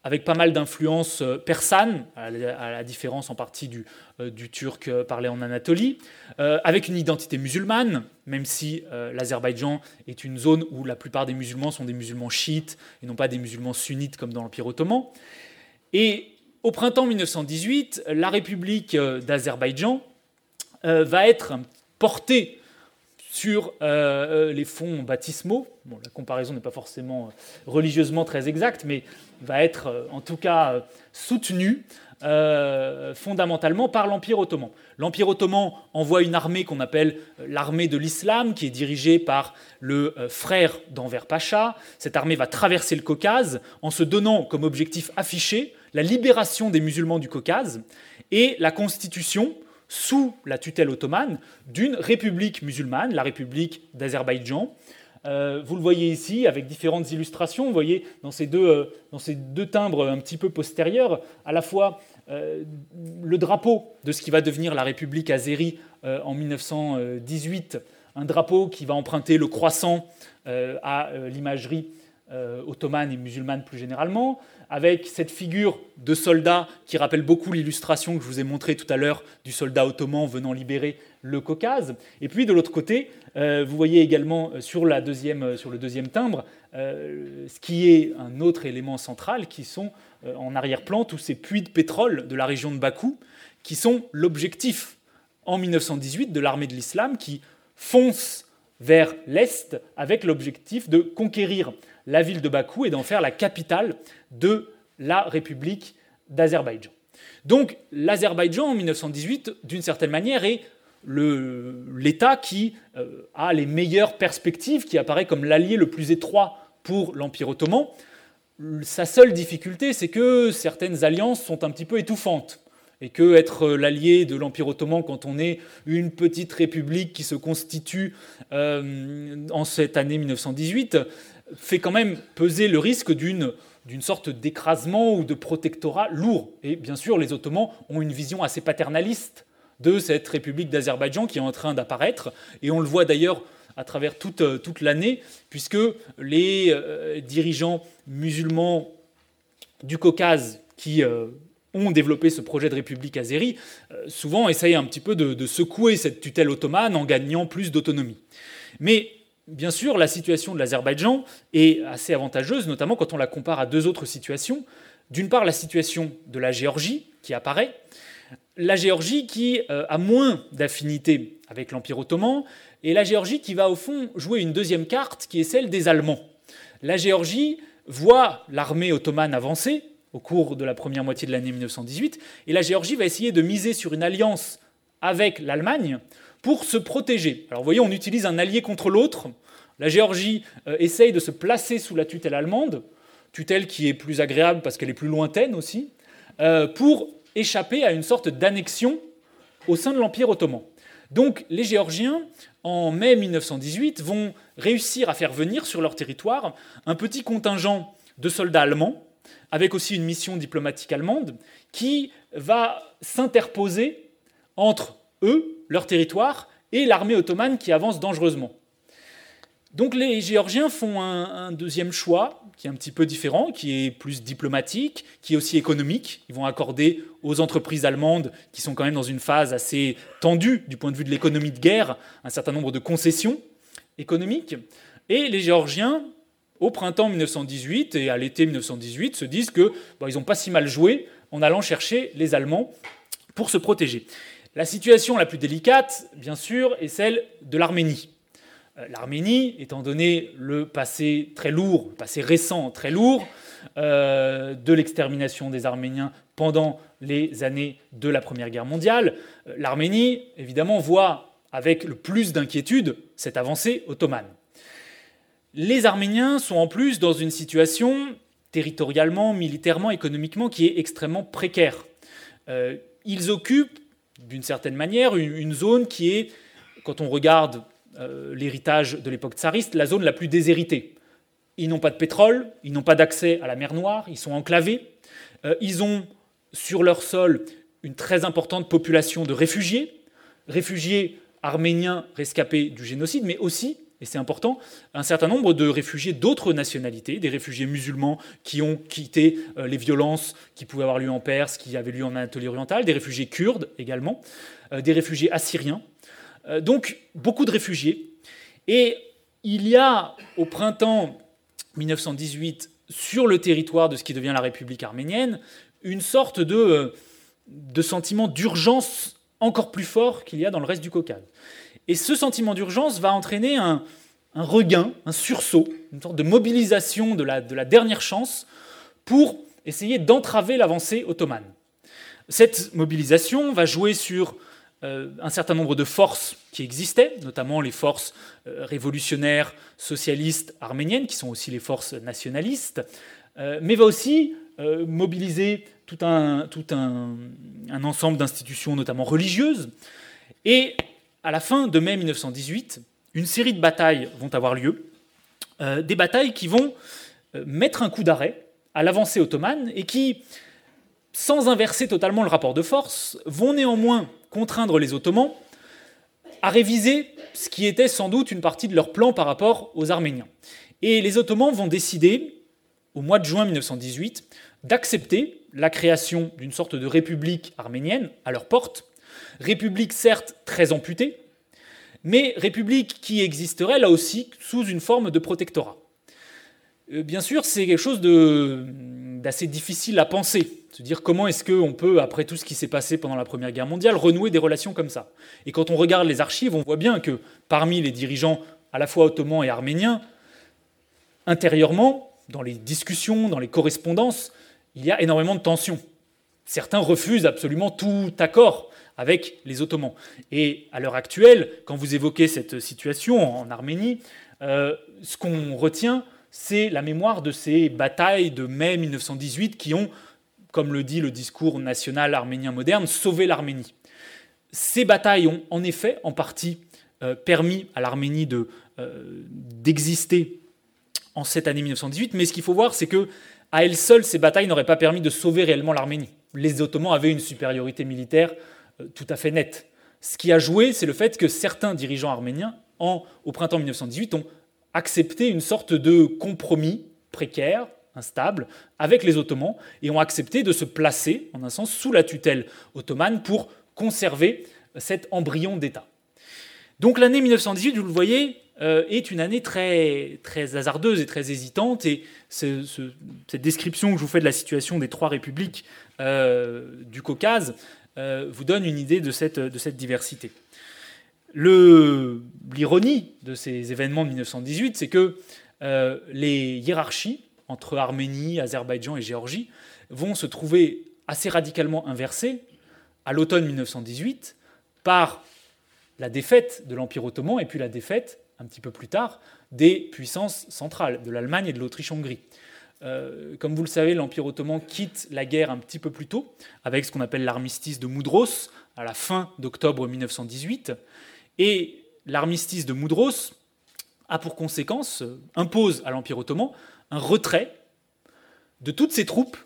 avec pas mal d'influences euh, persanes, à la différence en partie du, euh, turc euh, parlé en Anatolie, avec une identité musulmane, même si l'Azerbaïdjan est une zone où la plupart des musulmans sont des musulmans chiites et non pas des musulmans sunnites comme dans l'Empire ottoman. Et au printemps 1918, la République d'Azerbaïdjan va être portée sur euh, euh, les fonds baptismaux. La comparaison n'est pas forcément euh, religieusement très exacte, mais va être en tout cas soutenue fondamentalement par l'Empire ottoman. L'Empire ottoman envoie une armée qu'on appelle l'armée de l'islam, qui est dirigée par le frère d'Enver Pacha. Cette armée va traverser le Caucase en se donnant comme objectif affiché la libération des musulmans du Caucase et la constitution sous la tutelle ottomane d'une république musulmane, la République d'Azerbaïdjan. Euh, vous le voyez ici avec différentes illustrations. Vous voyez dans ces deux, euh, timbres un petit peu postérieurs, à la fois euh, le drapeau de ce qui va devenir la République azérie en 1918, un drapeau qui va emprunter le croissant à l'imagerie ottomane et musulmane plus généralement, avec cette figure de soldat qui rappelle beaucoup l'illustration que je vous ai montrée tout à l'heure du soldat ottoman venant libérer le Caucase. Et puis de l'autre côté, euh, vous voyez également euh, sur, la deuxième, euh, sur le deuxième timbre ce qui est un autre élément central, qui sont en arrière-plan tous ces puits de pétrole de la région de Bakou, qui sont l'objectif en 1918 de l'armée de l'islam qui fonce vers l'est avec l'objectif de conquérir la ville de Bakou et d'en faire la capitale de la République d'Azerbaïdjan. Donc l'Azerbaïdjan en 1918, d'une certaine manière, est l'État qui euh, a les meilleures perspectives, qui apparaît comme l'allié le plus étroit pour l'Empire ottoman. Sa seule difficulté, c'est que certaines alliances sont un petit peu étouffantes. et que être l'allié de l'Empire ottoman quand on est une petite république qui se constitue euh, en cette année 1918 fait quand même peser le risque d'une d'une sorte d'écrasement ou de protectorat lourd. Et bien sûr, les Ottomans ont une vision assez paternaliste de cette République d'Azerbaïdjan qui est en train d'apparaître. Et on le voit d'ailleurs à travers toute, toute l'année, puisque les euh, dirigeants musulmans du Caucase qui euh, ont développé ce projet de République azérie, euh, souvent essayent un petit peu de, de, secouer cette tutelle ottomane en gagnant plus d'autonomie. Mais bien sûr, la situation de l'Azerbaïdjan est assez avantageuse, notamment quand on la compare à deux autres situations. D'une part, la situation de la Géorgie qui apparaît, la Géorgie qui euh, a moins d'affinité avec l'Empire ottoman, et la Géorgie qui va au fond jouer une deuxième carte qui est celle des Allemands. La Géorgie voit l'armée ottomane avancer au cours de la première moitié de l'année 1918, et la Géorgie va essayer de miser sur une alliance avec l'Allemagne pour se protéger. Alors vous voyez, on utilise un allié contre l'autre. La Géorgie euh, essaye de se placer sous la tutelle allemande, tutelle qui est plus agréable parce qu'elle est plus lointaine aussi, euh, pour échapper à une sorte d'annexion au sein de l'Empire ottoman. Donc les Géorgiens, en mai 1918, vont réussir à faire venir sur leur territoire un petit contingent de soldats allemands, avec aussi une mission diplomatique allemande, qui va s'interposer entre eux, leur territoire, et l'armée ottomane qui avance dangereusement. Donc les Géorgiens font un, deuxième choix qui est un petit peu différent, qui est plus diplomatique, qui est aussi économique. Ils vont accorder aux entreprises allemandes, qui sont quand même dans une phase assez tendue du point de vue de l'économie de guerre, un certain nombre de concessions économiques. Et les Géorgiens, au printemps 1918 et à l'été 1918, se disent que bon, ils n'ont pas si mal joué en allant chercher les Allemands pour se protéger. La situation la plus délicate, bien sûr, est celle de l'Arménie. Euh, L'Arménie, étant donné le passé très lourd, le passé récent très lourd, euh, de l'extermination des Arméniens pendant les années de la Première Guerre mondiale, euh, l'Arménie, évidemment, voit avec le plus d'inquiétude cette avancée ottomane. Les Arméniens sont en plus dans une situation territorialement, militairement, économiquement qui est extrêmement précaire. ils occupent d'une certaine manière, une, zone qui est, quand on regarde euh, l'héritage de l'époque tsariste, la zone la plus déshéritée. Ils n'ont pas de pétrole, ils n'ont pas d'accès à la mer Noire, ils sont enclavés, euh, ils ont sur leur sol une très importante population de réfugiés, réfugiés arméniens rescapés du génocide, mais aussi et c'est important, un certain nombre de réfugiés d'autres nationalités, des réfugiés musulmans qui ont quitté euh, les violences qui pouvaient avoir lieu en Perse, qui avaient lieu en Anatolie orientale, des réfugiés kurdes également, euh, des réfugiés assyriens. Euh, donc beaucoup de réfugiés. Et il y a au printemps 1918, sur le territoire de ce qui devient la République arménienne, une sorte de, de sentiment d'urgence encore plus fort qu'il y a dans le reste du Caucase. Et ce sentiment d'urgence va entraîner un, regain, un sursaut, une sorte de mobilisation de la, dernière chance pour essayer d'entraver l'avancée ottomane. Cette mobilisation va jouer sur euh, un certain nombre de forces qui existaient, notamment les forces euh, révolutionnaires socialistes arméniennes, qui sont aussi les forces nationalistes, euh, mais va aussi mobiliser tout un, un ensemble d'institutions, notamment religieuses. Et à la fin de mai 1918, une série de batailles vont avoir lieu, euh, des batailles qui vont euh, mettre un coup d'arrêt à l'avancée ottomane et qui, sans inverser totalement le rapport de force, vont néanmoins contraindre les Ottomans à réviser ce qui était sans doute une partie de leur plan par rapport aux Arméniens. Et les Ottomans vont décider, au mois de juin 1918, d'accepter la création d'une sorte de république arménienne à leur porte, République certes très amputée, mais république qui existerait là aussi sous une forme de protectorat. Euh, bien sûr, c'est quelque chose d'assez difficile à penser, se dire comment est-ce qu'on peut, après tout ce qui s'est passé pendant la Première Guerre mondiale, renouer des relations comme ça. Et quand on regarde les archives, on voit bien que parmi les dirigeants à la fois ottomans et arméniens, intérieurement, dans les discussions, dans les correspondances, il y a énormément de tensions. Certains refusent absolument tout accord avec les Ottomans. Et à l'heure actuelle, quand vous évoquez cette situation en Arménie, euh, ce qu'on retient, c'est la mémoire de ces batailles de mai 1918 qui ont comme le dit le discours national arménien moderne, sauver l'Arménie. Ces batailles ont en effet en partie permis à l'Arménie d'exister en cette année 1918, mais ce qu'il faut voir, c'est que à elles seules, ces batailles n'auraient pas permis de sauver réellement l'Arménie. Les Ottomans avaient une supériorité militaire tout à fait nette. Ce qui a joué, c'est le fait que certains dirigeants arméniens, au printemps 1918, ont accepté une sorte de compromis précaire, instable, avec les Ottomans, et ont accepté de se placer, en un sens, sous la tutelle ottomane pour conserver cet embryon d'État. Donc l'année 1918, vous le voyez, euh, est une année très, très hasardeuse et très hésitante, et cette description que je vous fais de la situation des trois républiques euh, du Caucase euh, vous donne une idée de cette, diversité. L'ironie de ces événements de 1918, c'est que euh, les hiérarchies entre Arménie, Azerbaïdjan et Géorgie vont se trouver assez radicalement inversées à l'automne 1918 par la défaite de l'Empire ottoman et puis la défaite, un petit peu plus tard, des puissances centrales, de l'Allemagne et de l'Autriche-Hongrie. Euh, comme vous le savez, l'Empire ottoman quitte la guerre un petit peu plus tôt, avec ce qu'on appelle l'armistice de Moudros, à la fin d'octobre 1918. Et l'armistice de Moudros a pour conséquence, euh, impose à l'Empire ottoman un retrait de toutes ses troupes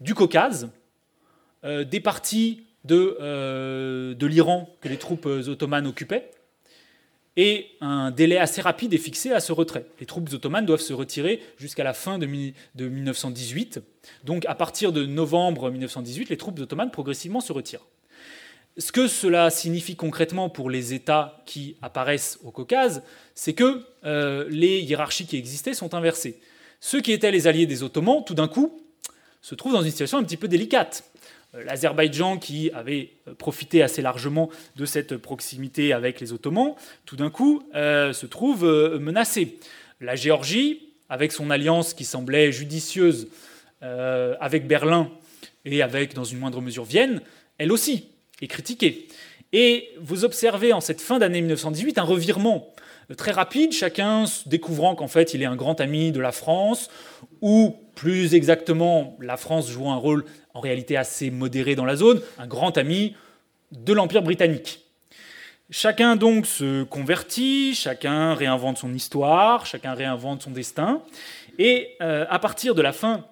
du Caucase, euh, des parties de, de l'Iran que les troupes ottomanes occupaient, et un délai assez rapide est fixé à ce retrait. Les troupes ottomanes doivent se retirer jusqu'à la fin de, 1918. Donc à partir de novembre 1918, les troupes ottomanes progressivement se retirent. Ce que cela signifie concrètement pour les États qui apparaissent au Caucase, c'est que euh, les hiérarchies qui existaient sont inversées. Ceux qui étaient les alliés des Ottomans, tout d'un coup, se trouvent dans une situation un petit peu délicate. Euh, L'Azerbaïdjan, qui avait euh, profité assez largement de cette proximité avec les Ottomans, tout d'un coup euh, se trouve menacé. La Géorgie, avec son alliance qui semblait judicieuse avec Berlin et avec, dans une moindre mesure, Vienne, elle aussi est critiquée. Et vous observez en cette fin d'année 1918 un revirement très rapide, chacun découvrant qu'en fait il est un grand ami de la France, ou plus exactement, la France joue un rôle en réalité assez modéré dans la zone, un grand ami de l'Empire britannique. Chacun donc se convertit, chacun réinvente son histoire, chacun réinvente son destin, et euh, à partir de la fin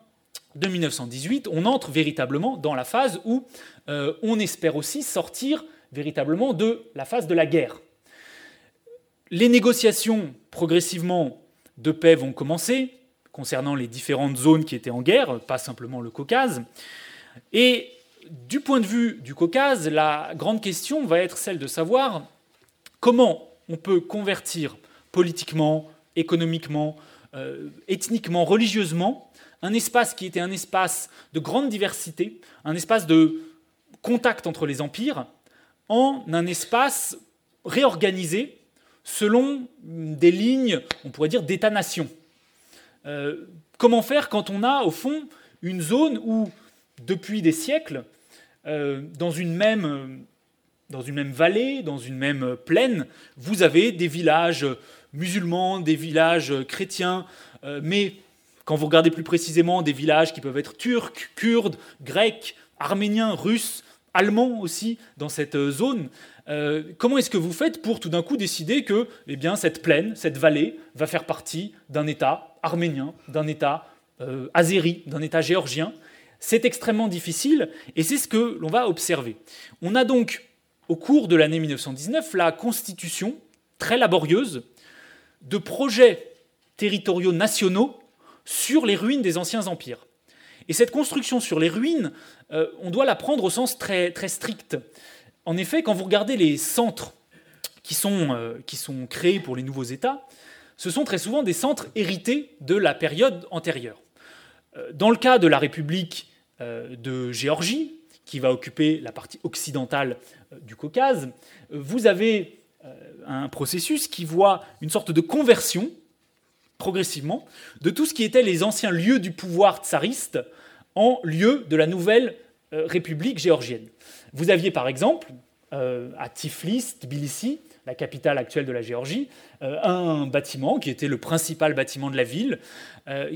de 1918, on entre véritablement dans la phase où euh, on espère aussi sortir véritablement de la phase de la guerre. Les négociations progressivement de paix vont commencer concernant les différentes zones qui étaient en guerre, pas simplement le Caucase. Et du point de vue du Caucase, la grande question va être celle de savoir comment on peut convertir politiquement, économiquement, euh, ethniquement, religieusement, un espace qui était un espace de grande diversité, un espace de contact entre les empires, en un espace réorganisé selon des lignes, on pourrait dire, d'État-nation. Euh, comment faire quand on a, au fond, une zone où depuis des siècles, euh, dans, une même, dans une même vallée, dans une même plaine, vous avez des villages musulmans, des villages chrétiens, euh, mais quand vous regardez plus précisément, des villages qui peuvent être turcs, kurdes, grecs, arméniens, russes, allemands aussi dans cette zone. Euh, comment est-ce que vous faites pour tout d'un coup décider que eh bien, cette plaine, cette vallée, va faire partie d'un État arménien, d'un État euh, azéri, d'un État géorgien? C'est extrêmement difficile et c'est ce que l'on va observer. On a donc, au cours de l'année 1919, la constitution très laborieuse de projets territoriaux nationaux sur les ruines des anciens empires. Et cette construction sur les ruines, euh, on doit la prendre au sens très, très strict. En effet, quand vous regardez les centres qui sont, euh, qui sont créés pour les nouveaux États, ce sont très souvent des centres hérités de la période antérieure. Euh, dans le cas de la République euh, de Géorgie, qui va occuper la partie occidentale du Caucase, vous avez un processus qui voit une sorte de conversion, progressivement, de tout ce qui était les anciens lieux du pouvoir tsariste en lieu de la nouvelle République géorgienne. Vous aviez par exemple, à Tiflis, Tbilissi, la capitale actuelle de la Géorgie, un bâtiment qui était le principal bâtiment de la ville,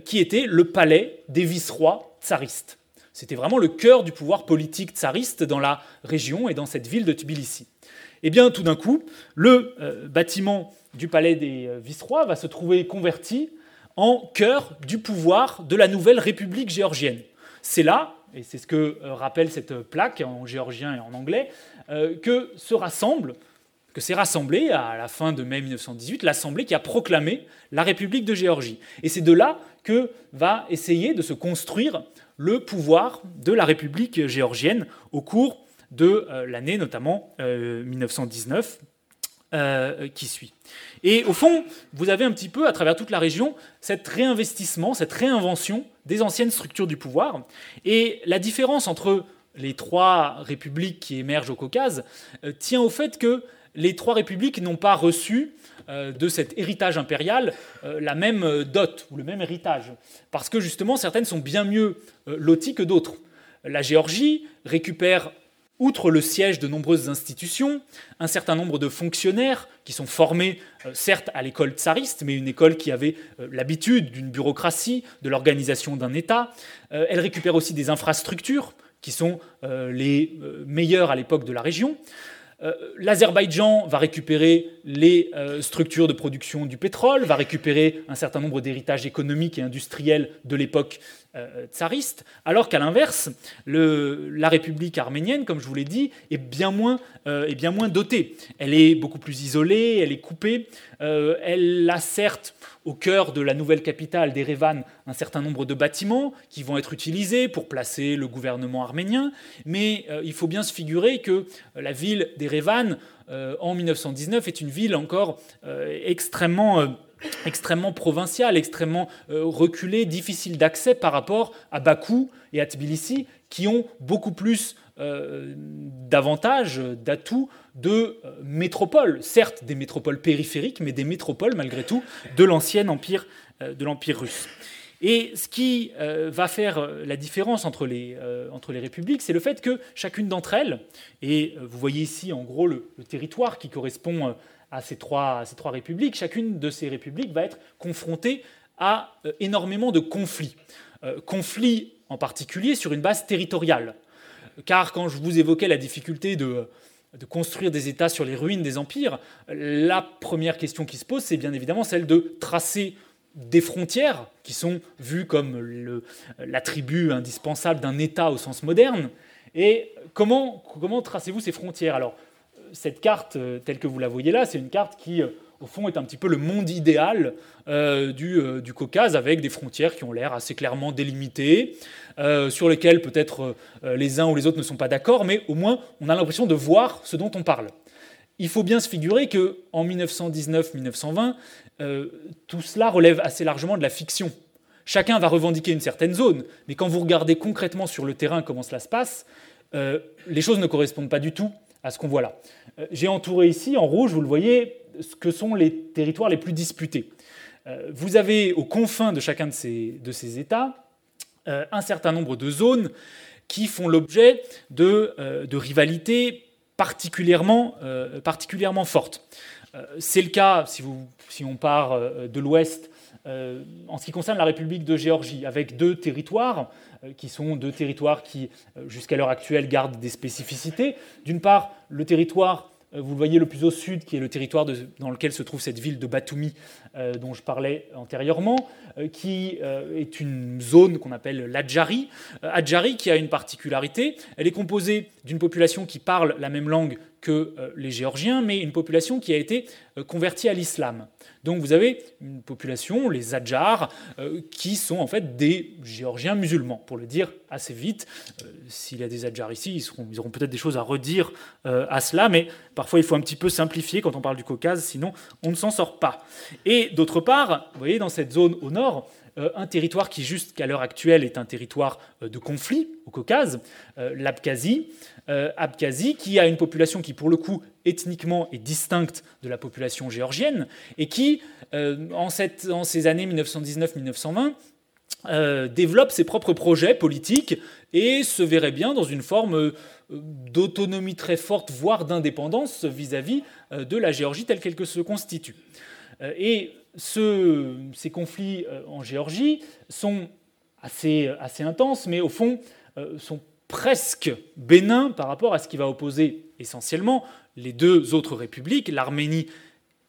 qui était le palais des vice-rois tsaristes. C'était vraiment le cœur du pouvoir politique tsariste dans la région et dans cette ville de Tbilissi. Eh bien, tout d'un coup, le euh, bâtiment du palais des euh, vice-rois va se trouver converti en cœur du pouvoir de la nouvelle République géorgienne. C'est là, et c'est ce que euh, rappelle cette plaque en géorgien et en anglais, que se rassemble, que s'est rassemblée à la fin de mai 1918 l'Assemblée qui a proclamé la République de Géorgie. Et c'est de là que va essayer de se construire le pouvoir de la République géorgienne au cours de euh, l'année notamment 1919 euh, euh, qui suit. Et au fond, vous avez un petit peu, à travers toute la région, cet réinvestissement, cette réinvention des anciennes structures du pouvoir. Et la différence entre les trois républiques qui émergent au Caucase tient au fait que les trois républiques n'ont pas reçu de cet héritage impérial la même dot ou le même héritage. Parce que justement, certaines sont bien mieux loties que d'autres. La Géorgie récupère Outre le siège de nombreuses institutions, un certain nombre de fonctionnaires qui sont formés, euh, certes, à l'école tsariste, mais une école qui avait euh, l'habitude d'une bureaucratie, de l'organisation d'un État. Euh, elle récupère aussi des infrastructures qui sont les meilleures à l'époque de la région. L'Azerbaïdjan va récupérer les structures de production du pétrole, va récupérer un certain nombre d'héritages économiques et industriels de l'époque euh, tsariste, alors qu'à l'inverse, la République arménienne, comme je vous l'ai dit, est bien, moins, est bien moins dotée. Elle est beaucoup plus isolée, elle est coupée, elle a certes au cœur de la nouvelle capitale d'Erevan un certain nombre de bâtiments qui vont être utilisés pour placer le gouvernement arménien, mais euh, il faut bien se figurer que euh, la ville d'Erevan euh, en 1919 est une ville encore extrêmement extrêmement provinciale, extrêmement reculée, difficile d'accès par rapport à Bakou et à Tbilissi, qui ont beaucoup plus d'avantages, d'atouts de euh, métropoles, certes des métropoles périphériques, mais des métropoles malgré tout de l'ancien empire, euh, de l'empire russe. Et ce qui euh, va faire la différence entre les, entre les républiques, c'est le fait que chacune d'entre elles, et vous voyez ici en gros le, territoire qui correspond à ces, trois, républiques, chacune de ces républiques va être confrontée à énormément de conflits. conflits en particulier sur une base territoriale. Car quand je vous évoquais la difficulté de de construire des États sur les ruines des empires, la première question qui se pose, c'est bien évidemment celle de tracer des frontières qui sont vues comme l'attribut indispensable d'un État au sens moderne. Et comment, comment tracez-vous ces frontières? Alors, cette carte, euh, telle que vous la voyez là, c'est une carte qui euh, au fond, est un petit peu le monde idéal euh, euh, du, Caucase, avec des frontières qui ont l'air assez clairement délimitées, sur lesquelles peut-être les uns ou les autres ne sont pas d'accord, mais au moins on a l'impression de voir ce dont on parle. Il faut bien se figurer qu'en 1919-1920, tout cela relève assez largement de la fiction. Chacun va revendiquer une certaine zone, mais quand vous regardez concrètement sur le terrain comment cela se passe, les choses ne correspondent pas du tout à ce qu'on voit là. J'ai entouré ici, en rouge, vous le voyez, ce que sont les territoires les plus disputés. Euh, vous avez aux confins de chacun de ces, États euh, un certain nombre de zones qui font l'objet de, euh, rivalités particulièrement, fortes. C'est le cas, si, si on part de l'ouest, en ce qui concerne la République de Géorgie, avec deux territoires qui sont deux territoires qui, jusqu'à l'heure actuelle, gardent des spécificités. D'une part, le territoire euh, vous le voyez le plus au sud, qui est le territoire dans lequel se trouve cette ville de Batumi euh, dont je parlais antérieurement, euh, qui est une zone qu'on appelle l'Adjari. Adjari qui a une particularité, elle est composée d'une population qui parle la même langue que les Géorgiens, mais une population qui a été convertie à l'islam. Donc vous avez une population, les Adjars, euh, qui sont en fait des Géorgiens musulmans, pour le dire assez vite. Euh, s'il y a des Adjars ici, ils, auront peut-être des choses à redire euh, à cela, mais parfois il faut un petit peu simplifier quand on parle du Caucase, sinon on ne s'en sort pas. Et d'autre part, vous voyez, dans cette zone au nord, un territoire qui jusqu'à l'heure actuelle est un territoire de conflit au Caucase, l'Abkhazie, Abkhazie, qui a une population qui pour le coup ethniquement est distincte de la population géorgienne et qui, euh, en, ces années 1919-1920, euh, développe ses propres projets politiques et se verrait bien dans une forme euh, d'autonomie très forte, voire d'indépendance vis-à-vis de la Géorgie telle qu'elle se constitue. et ces conflits en Géorgie sont assez intenses, mais au fond, sont presque bénins par rapport à ce qui va opposer essentiellement les deux autres républiques, l'Arménie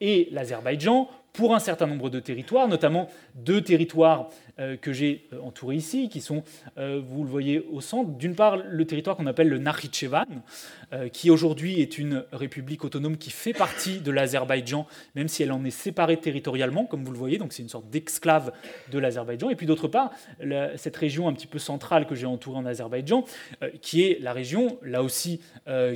et l'Azerbaïdjan, pour un certain nombre de territoires, notamment deux territoires que j'ai euh, entourés ici, qui sont, euh, vous le voyez au centre, d'une part le territoire qu'on appelle le Nakhichevan, qui aujourd'hui est une république autonome qui fait partie de l'Azerbaïdjan, même si elle en est séparée territorialement, comme vous le voyez, donc c'est une sorte d'exclave de l'Azerbaïdjan. Et puis d'autre part, cette région un petit peu centrale que j'ai entourée en Azerbaïdjan, qui est la région, là aussi,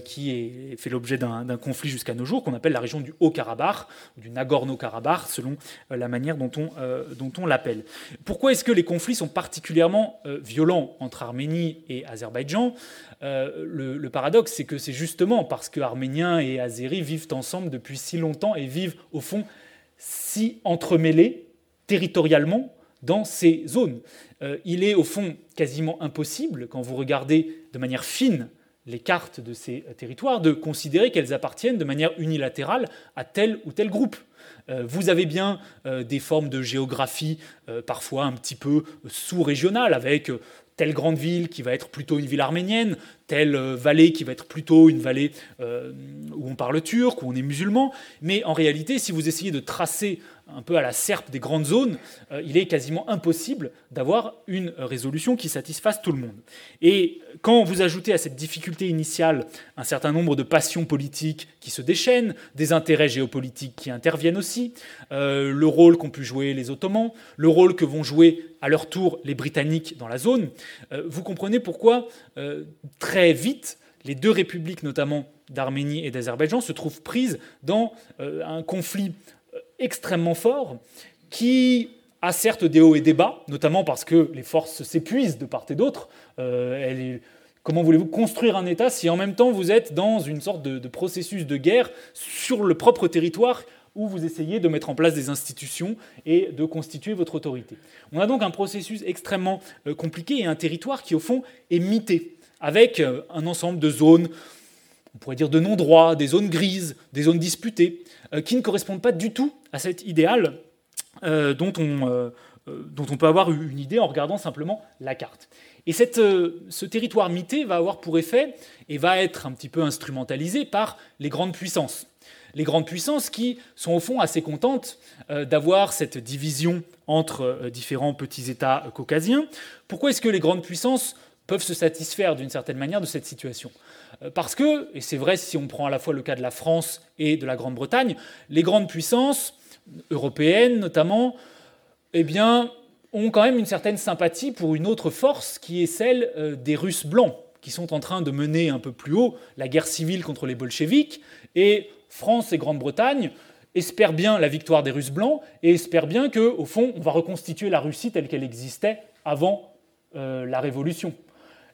qui est, fait l'objet d'un conflit jusqu'à nos jours, qu'on appelle la région du Haut-Karabakh, du Nagorno-Karabakh, selon la manière dont on, dont on l'appelle. Pourquoi est-ce que les conflits sont particulièrement euh, violents entre Arménie et Azerbaïdjan? Euh, le, paradoxe, c'est que c'est justement parce que Arméniens et Azéris vivent ensemble depuis si longtemps et vivent au fond si entremêlés territorialement dans ces zones. Euh, il est au fond quasiment impossible, quand vous regardez de manière fine les cartes de ces territoires, de considérer qu'elles appartiennent de manière unilatérale à tel ou tel groupe. Euh, vous avez bien euh, des formes de géographie euh, parfois un petit peu sous-régionales, avec telle grande ville qui va être plutôt une ville arménienne, telle vallée qui va être plutôt une vallée où on parle turc, où on est musulman. Mais en réalité, si vous essayez de tracer un peu à la serpe des grandes zones, euh, il est quasiment impossible d'avoir une résolution qui satisfasse tout le monde. Et quand vous ajoutez à cette difficulté initiale un certain nombre de passions politiques qui se déchaînent, des intérêts géopolitiques qui interviennent aussi, euh, le rôle qu'ont pu jouer les Ottomans, le rôle que vont jouer à leur tour les Britanniques dans la zone, euh, vous comprenez pourquoi très vite les deux républiques, notamment d'Arménie et d'Azerbaïdjan, se trouvent prises dans un conflit extrêmement fort qui a certes des hauts et des bas, notamment parce que les forces s'épuisent de part et d'autre. Euh, comment voulez-vous construire un État si en même temps vous êtes dans une sorte de, processus de guerre sur le propre territoire où vous essayez de mettre en place des institutions et de constituer votre autorité? On a donc un processus extrêmement euh, compliqué et un territoire qui, au fond, est mité, avec euh, un ensemble de zones, on pourrait dire de non-droit, des zones grises, des zones disputées, qui ne correspondent pas du tout à cet idéal euh, dont, on, euh, euh, dont on peut avoir une idée en regardant simplement la carte. Et ce territoire mité va avoir pour effet et va être un petit peu instrumentalisé par les grandes puissances. Les grandes puissances qui sont au fond assez contentes d'avoir cette division entre différents petits États caucasiens. Pourquoi est-ce que les grandes puissances peuvent se satisfaire d'une certaine manière de cette situation Parce que, et c'est vrai si on prend à la fois le cas de la France et de la Grande-Bretagne, les grandes puissances européennes notamment, eh bien, ont quand même une certaine sympathie pour une autre force qui est celle euh, des Russes blancs, qui sont en train de mener un peu plus haut la guerre civile contre les bolcheviks. Et France et Grande-Bretagne espèrent bien la victoire des Russes blancs et espèrent bien qu'au fond, on va reconstituer la Russie telle qu'elle existait avant euh, la Révolution.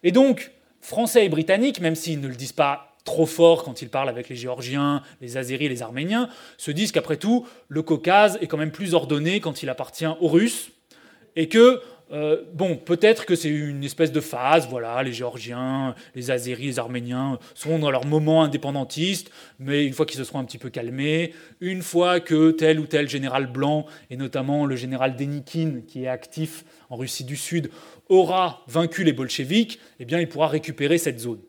Et donc, Français et Britanniques, même s'ils ne le disent pas trop fort quand ils parlent avec les Géorgiens, les Azéris, les Arméniens, se disent qu'après tout, le Caucase est quand même plus ordonné quand il appartient aux Russes, et que, euh, bon, peut-être que c'est une espèce de phase, voilà, les Géorgiens, les Azéris, les Arméniens sont dans leur moment indépendantiste, mais une fois qu'ils se seront un petit peu calmés, une fois que tel ou tel général blanc, et notamment le général Denikin, qui est actif en Russie du Sud, aura vaincu les bolcheviks, eh bien, il pourra récupérer cette zone.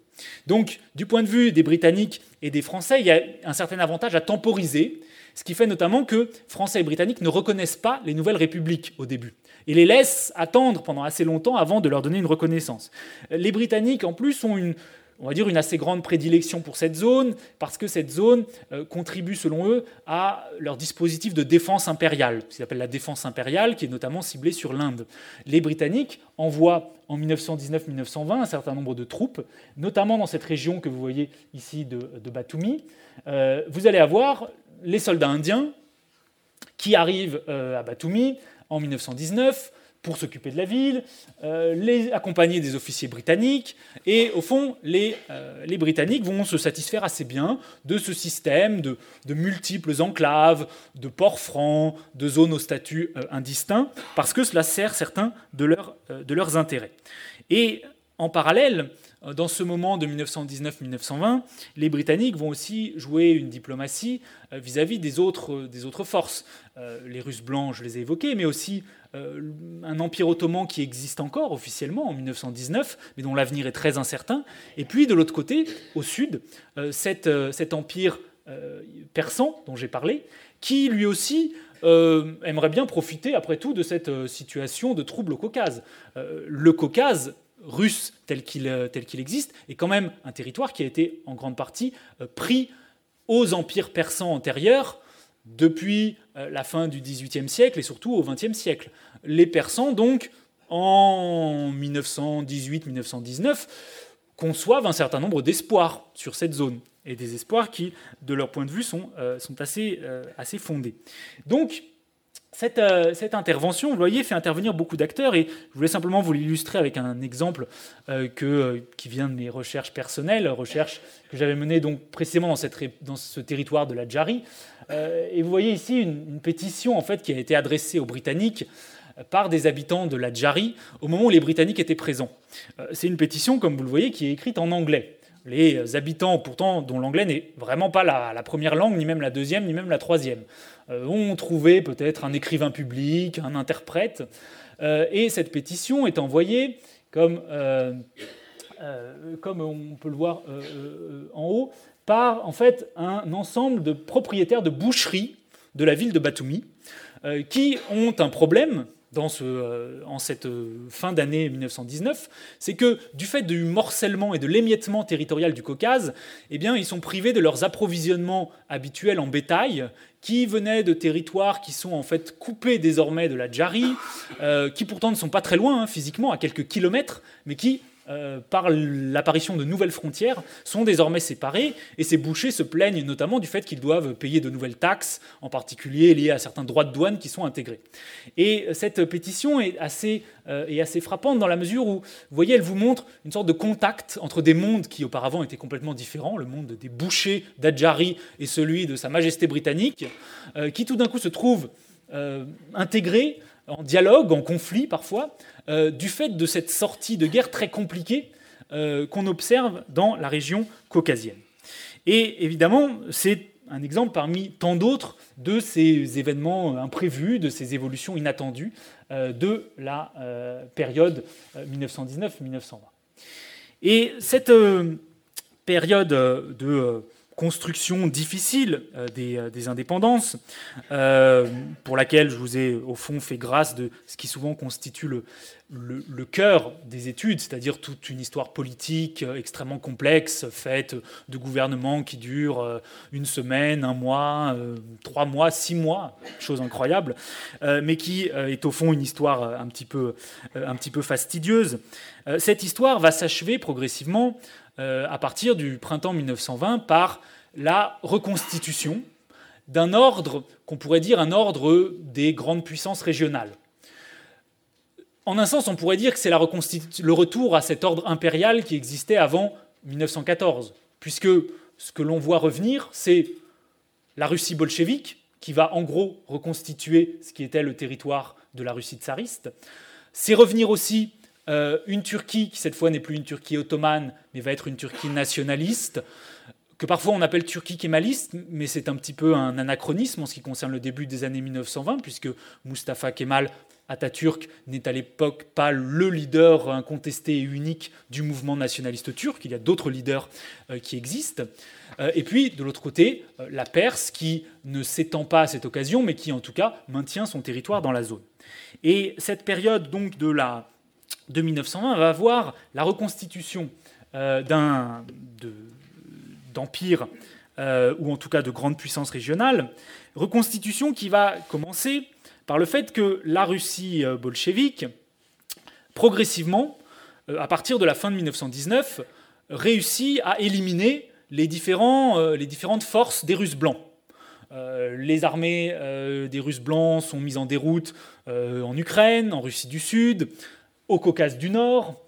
Donc, du point de vue des Britanniques et des Français, il y a un certain avantage à temporiser, ce qui fait notamment que Français et Britanniques ne reconnaissent pas les nouvelles républiques au début et les laissent attendre pendant assez longtemps avant de leur donner une reconnaissance. Les Britanniques, en plus, ont une, on va dire, une assez grande prédilection pour cette zone, parce que cette zone euh, contribue, selon eux, à leur dispositif de défense impériale, ce qu'ils appellent la défense impériale, qui est notamment ciblée sur l'Inde. Les Britanniques envoient en 1919-1920 un certain nombre de troupes, notamment dans cette région que vous voyez ici de, Batumi. Euh, vous allez avoir les soldats indiens qui arrivent euh, à Batumi en 1919 pour s'occuper de la ville, euh, les accompagner des officiers britanniques, et au fond, les, euh, les, Britanniques vont se satisfaire assez bien de ce système de, multiples enclaves, de ports francs, de zones au statut euh, indistinct, parce que cela sert certains de leurs intérêts. Et en parallèle, dans ce moment de 1919-1920, les Britanniques vont aussi jouer une diplomatie vis-à-vis des autres, autres forces. Les Russes blancs, je les ai évoqués, mais aussi un empire ottoman qui existe encore officiellement en 1919, mais dont l'avenir est très incertain. Et puis de l'autre côté, au sud, cet, empire persan dont j'ai parlé, qui lui aussi euh, aimerait bien profiter, après tout, de cette euh, situation de trouble au Caucase. Euh, le Caucase russe tel qu'il tel qu'il existe est quand même un territoire qui a été en grande partie pris aux empires persans antérieurs depuis la fin du XVIIIe siècle et surtout au XXe siècle. Les Persans, donc, en 1918-1919, conçoivent un certain nombre d'espoirs sur cette zone et des espoirs qui, de leur point de vue, sont, euh, sont assez, euh, assez fondés. Donc, cette, euh, cette, intervention, vous voyez, fait intervenir beaucoup d'acteurs et je voulais simplement vous l'illustrer avec un exemple que, qui vient de mes recherches personnelles, recherches que j'avais menées donc précisément dans, ce territoire de la Djari. et vous voyez ici une, pétition en fait qui a été adressée aux Britanniques par des habitants de la Djari au moment où les Britanniques étaient présents. C'est une pétition, comme vous le voyez, qui est écrite en anglais les habitants, pourtant, dont l'anglais n'est vraiment pas la, première langue, ni même la deuxième, ni même la troisième, euh, ont trouvé peut-être un écrivain public, un interprète, euh, et cette pétition est envoyée comme, euh, on peut le voir en haut, par en fait un ensemble de propriétaires de boucheries de la ville de Batumi, qui ont un problème dans ce, euh, en cette euh, fin d'année 1919, c'est que du fait du morcellement et de l'émiettement territorial du Caucase, eh bien, ils sont privés de leurs approvisionnements habituels en bétail, qui venaient de territoires qui sont en fait coupés désormais de la Djari, euh, qui pourtant ne sont pas très loin hein, physiquement, à quelques kilomètres, mais qui euh, par l'apparition de nouvelles frontières, sont désormais séparés, et ces bouchers se plaignent notamment du fait qu'ils doivent payer de nouvelles taxes, en particulier liées à certains droits de douane qui sont intégrés. Et cette pétition est assez, euh, assez frappante dans la mesure où, vous voyez, elle vous montre une sorte de contact entre des mondes qui auparavant étaient complètement différents, le monde des bouchers d'Adjari et celui de Sa Majesté britannique, euh, qui tout d'un coup se trouvent intégrés en dialogue, en conflit parfois, euh, du fait de cette sortie de guerre très compliquée euh, qu'on observe dans la région caucasienne. Et évidemment, c'est un exemple parmi tant d'autres de ces événements imprévus, de ces évolutions inattendues euh, de la période 1919-1920. Et cette période de construction difficile euh, euh, des, indépendances, euh, pour laquelle je vous ai au fond fait grâce de ce qui souvent constitue le, le, cœur des études, c'est-à-dire toute une histoire politique extrêmement complexe, faite de gouvernements qui durent une semaine, un mois, trois mois, six mois, chose incroyable, mais qui est au fond une histoire un petit peu, fastidieuse. Cette histoire va s'achever progressivement euh, à partir du printemps 1920 par la reconstitution d'un ordre qu'on pourrait dire un ordre des grandes puissances régionales. En un sens, on pourrait dire que c'est le retour à cet ordre impérial qui existait avant 1914, puisque ce que l'on voit revenir, c'est la Russie bolchevique, qui va en gros reconstituer ce qui était le territoire de la Russie tsariste. C'est revenir aussi euh, une Turquie qui cette fois n'est plus une Turquie ottomane, mais va être une Turquie nationaliste, que parfois on appelle Turquie kémaliste, mais c'est un petit peu un anachronisme en ce qui concerne le début des années 1920, puisque Mustafa Kemal Atatürk n'est à l'époque pas le leader incontesté et unique du mouvement nationaliste turc, il y a d'autres leaders euh, qui existent. Euh, et puis, de l'autre côté, la Perse, qui ne s'étend pas à cette occasion, mais qui en tout cas maintient son territoire dans la zone. Et cette période donc de la de 1920 va voir la reconstitution euh, d'un d'empire, euh, ou en tout cas de grandes puissances régionales, reconstitution qui va commencer par le fait que la Russie euh, bolchevique, progressivement, à partir de la fin de 1919, réussit à éliminer les, différents, les différentes forces des Russes blancs. les armées des Russes blancs sont mises en déroute en Ukraine, en Russie du Sud, au Caucase du Nord.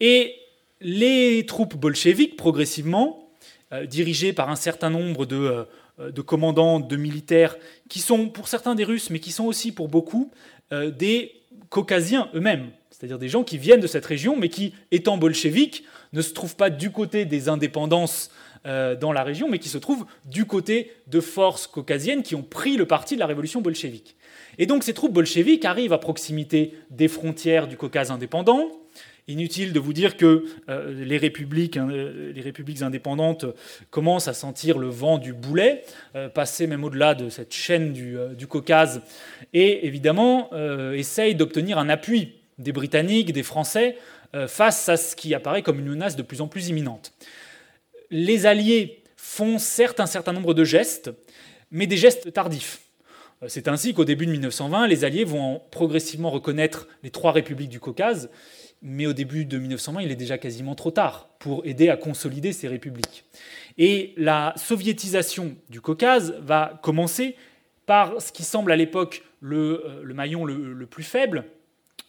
Et les troupes bolcheviques, progressivement, euh, dirigées par un certain nombre de, euh, de, commandants, de militaires, qui sont pour certains des Russes, mais qui sont aussi pour beaucoup euh, des caucasiens eux-mêmes, c'est-à-dire des gens qui viennent de cette région, mais qui, étant bolcheviques, ne se trouvent pas du côté des indépendances euh, dans la région, mais qui se trouvent du côté de forces caucasiennes qui ont pris le parti de la révolution bolchevique. Et donc ces troupes bolcheviques arrivent à proximité des frontières du Caucase indépendant. Inutile de vous dire que euh, les, républiques, hein, euh, les républiques indépendantes commencent à sentir le vent du boulet, passer même au-delà de cette chaîne du, du Caucase, et évidemment essayent d'obtenir un appui des Britanniques, des Français, face à ce qui apparaît comme une menace de plus en plus imminente les Alliés font certes un certain nombre de gestes, mais des gestes tardifs. Euh, c'est ainsi qu'au début de 1920, les Alliés vont progressivement reconnaître les trois républiques du Caucase, mais au début de 1920, il est déjà quasiment trop tard pour aider à consolider ces républiques. Et la soviétisation du Caucase va commencer par ce qui semble à l'époque le, euh, maillon le plus faible,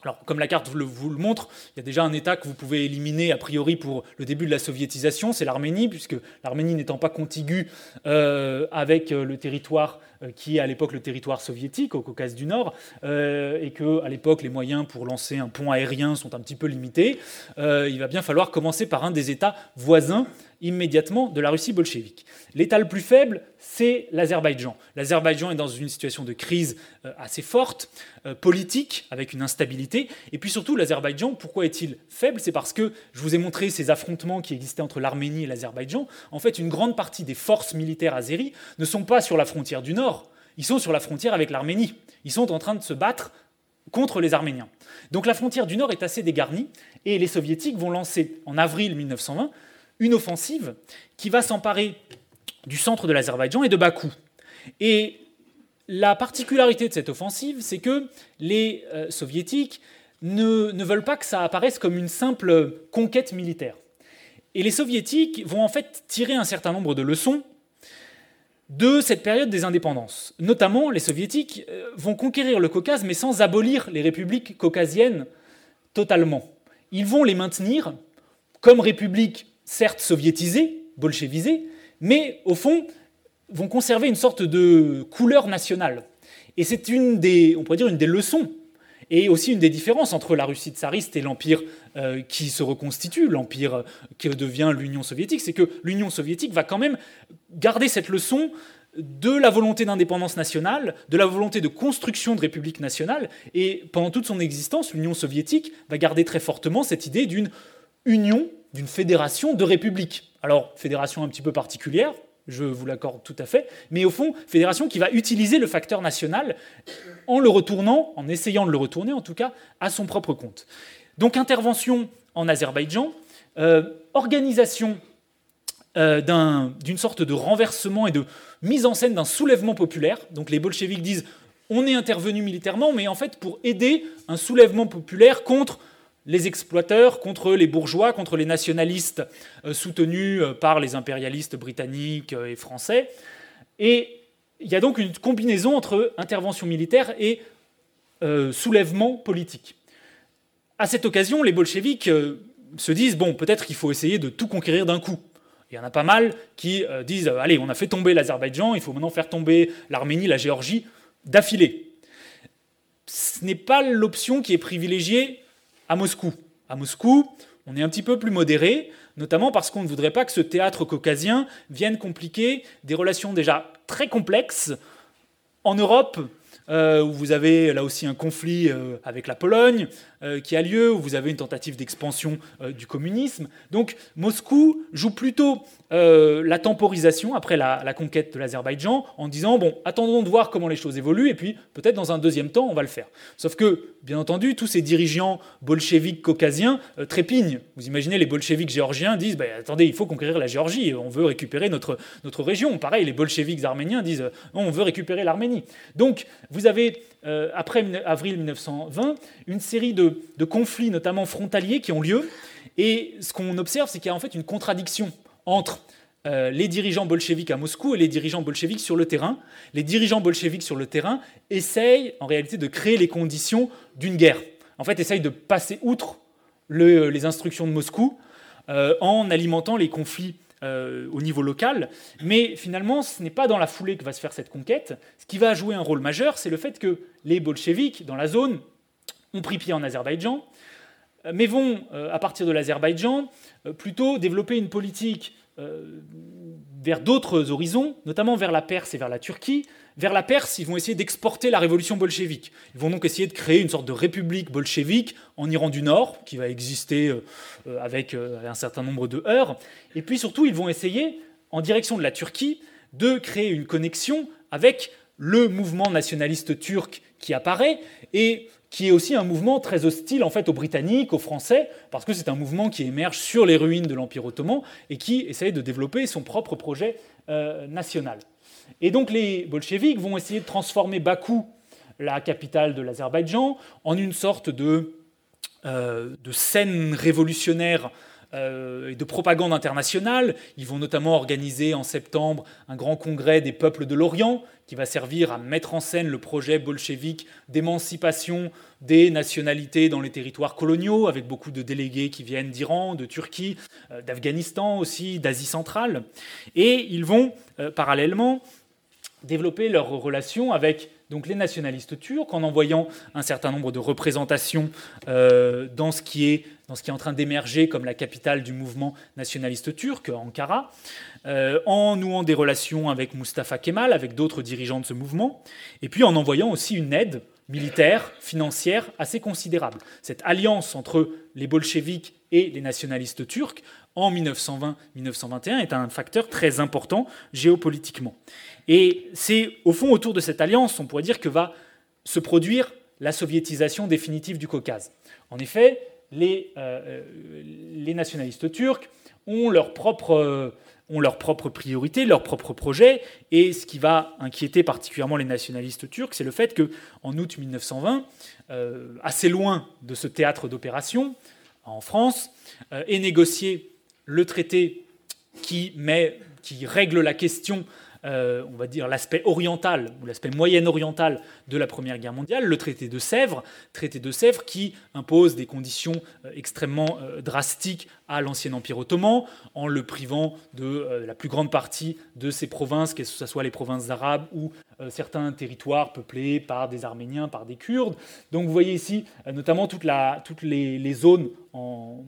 alors, comme la carte vous le montre, il y a déjà un État que vous pouvez éliminer a priori pour le début de la soviétisation, c'est l'Arménie, puisque l'Arménie n'étant pas contiguë euh, avec euh, le territoire qui est à l'époque le territoire soviétique au Caucase du Nord, et que à l'époque les moyens pour lancer un pont aérien sont un petit peu limités, il va bien falloir commencer par un des États voisins immédiatement de la Russie bolchevique. L'État le plus faible, c'est l'Azerbaïdjan. L'Azerbaïdjan est dans une situation de crise euh, assez forte, euh, politique, avec une instabilité. Et puis surtout, l'Azerbaïdjan, pourquoi est-il faible? C'est parce que je vous ai montré ces affrontements qui existaient entre l'Arménie et l'Azerbaïdjan. En fait, une grande partie des forces militaires azéries ne sont pas sur la frontière du Nord, ils sont sur la frontière avec l'Arménie. Ils sont en train de se battre contre les Arméniens. Donc la frontière du Nord est assez dégarnie, et les soviétiques vont lancer en avril 1920 une offensive qui va s'emparer du centre de l'Azerbaïdjan et de Bakou. Et la particularité de cette offensive, c'est que les euh, soviétiques ne, ne, veulent pas que ça apparaisse comme une simple conquête militaire. Et les soviétiques vont en fait tirer un certain nombre de leçons de cette période des indépendances. Notamment, les soviétiques euh, vont conquérir le Caucase, mais sans abolir les républiques caucasiennes totalement. Ils vont les maintenir comme républiques certes soviétisés, bolchevisés, mais au fond vont conserver une sorte de couleur nationale. Et c'est une des, on pourrait dire, une des leçons et aussi une des différences entre la Russie tsariste et l'empire euh, qui se reconstitue, l'empire euh, qui devient l'Union soviétique, c'est que l'Union soviétique va quand même garder cette leçon de la volonté d'indépendance nationale, de la volonté de construction de république nationale, et pendant toute son existence, l'Union soviétique va garder très fortement cette idée d'une union d'une fédération de républiques. Alors, fédération un petit peu particulière, je vous l'accorde tout à fait, mais au fond, fédération qui va utiliser le facteur national en le retournant, en essayant de le retourner en tout cas, à son propre compte. Donc intervention en Azerbaïdjan, euh, organisation euh, d'une sorte de renversement et de mise en scène d'un soulèvement populaire. Donc les bolcheviks disent on est intervenu militairement, mais en fait pour aider un soulèvement populaire contre les exploiteurs contre les bourgeois, contre les nationalistes euh, soutenus euh, par les impérialistes britanniques euh, et français. Et il y a donc une combinaison entre intervention militaire et soulèvement politique. À cette occasion, les bolcheviks se disent bon, peut-être qu'il faut essayer de tout conquérir d'un coup. Il y en a pas mal qui disent allez, on a fait tomber l'Azerbaïdjan, il faut maintenant faire tomber l'Arménie, la Géorgie d'affilée. Ce n'est pas l'option qui est privilégiée à Moscou. À Moscou, on est un petit peu plus modéré, notamment parce qu'on ne voudrait pas que ce théâtre caucasien vienne compliquer des relations déjà très complexes en Europe, euh, où vous avez là aussi un conflit euh, avec la Pologne euh, qui a lieu, où vous avez une tentative d'expansion du communisme. Donc Moscou joue plutôt la temporisation après la, la conquête de l'Azerbaïdjan en disant, bon, attendons de voir comment les choses évoluent, et puis peut-être dans un deuxième temps, on va le faire. Sauf que, bien entendu, tous ces dirigeants bolcheviques caucasiens trépignent. Vous imaginez, les bolcheviques géorgiens disent, bah, attendez, il faut conquérir la Géorgie, on veut récupérer notre, notre région. Pareil, les bolcheviques arméniens disent, on veut récupérer l'Arménie. Donc, vous avez, euh, après avril 1920, une série de, conflits, notamment frontaliers, qui ont lieu. Et ce qu'on observe, c'est qu'il y a en fait une contradiction entre euh, les dirigeants bolcheviques à Moscou et les dirigeants bolcheviques sur le terrain. Les dirigeants bolcheviques sur le terrain essayent en réalité de créer les conditions d'une guerre. En fait, essayent de passer outre les instructions de Moscou euh, en alimentant les conflits euh, au niveau local. Mais finalement, ce n'est pas dans la foulée que va se faire cette conquête. Ce qui va jouer un rôle majeur, c'est le fait que les bolcheviks, dans la zone, ont pris pied en Azerbaïdjan, mais vont, à partir de l'Azerbaïdjan, plutôt développer une politique vers d'autres horizons, notamment vers la Perse et vers la Turquie. Vers la Perse, ils vont essayer d'exporter la révolution bolchevique. Ils vont donc essayer de créer une sorte de république bolchevique en Iran du Nord, qui va exister euh, avec euh, un certain nombre de heures. Et puis surtout, ils vont essayer, en direction de la Turquie, de créer une connexion avec le mouvement nationaliste turc qui apparaît et qui est aussi un mouvement très hostile en fait aux Britanniques, aux Français, parce que c'est un mouvement qui émerge sur les ruines de l'Empire ottoman et qui essaye de développer son propre projet euh, national. Et donc les bolcheviks vont essayer de transformer Bakou, la capitale de l'Azerbaïdjan, en une sorte de, euh, de scène révolutionnaire euh, et de propagande internationale. Ils vont notamment organiser en septembre un grand congrès des peuples de l'Orient qui va servir à mettre en scène le projet bolchevique d'émancipation des nationalités dans les territoires coloniaux, avec beaucoup de délégués qui viennent d'Iran, de Turquie, euh, d'Afghanistan aussi, d'Asie centrale. Et ils vont euh, parallèlement développer leurs relations avec donc les nationalistes turcs en envoyant un certain nombre de représentations dans ce qui est dans ce qui est en train d'émerger comme la capitale du mouvement nationaliste turc, Ankara, euh, en nouant des relations avec Mustafa Kemal, avec d'autres dirigeants de ce mouvement, et puis en envoyant aussi une aide militaire, financière assez considérable. Cette alliance entre les bolcheviks et les nationalistes turcs en 1920-1921 est un facteur très important géopolitiquement. Et c'est au fond autour de cette alliance, on pourrait dire, que va se produire la soviétisation définitive du Caucase. En effet, les, euh, les nationalistes turcs ont leurs propres euh, priorités, leurs propres projets. Et ce qui va inquiéter particulièrement les nationalistes turcs, c'est le fait qu'en août 1920, euh, assez loin de ce théâtre d'opération, en France, est négocié le traité qui règle la question euh, on va dire, l'aspect oriental ou l'aspect moyen-oriental de la Première Guerre mondiale, le traité de Sèvres, traité de Sèvres qui impose des conditions euh, extrêmement euh, drastiques à l'ancien Empire ottoman, en le privant de la plus grande partie de ses provinces, que ce soit les provinces arabes ou certains territoires peuplés par des Arméniens, par des Kurdes. Donc vous voyez ici notamment toutes les, zones en,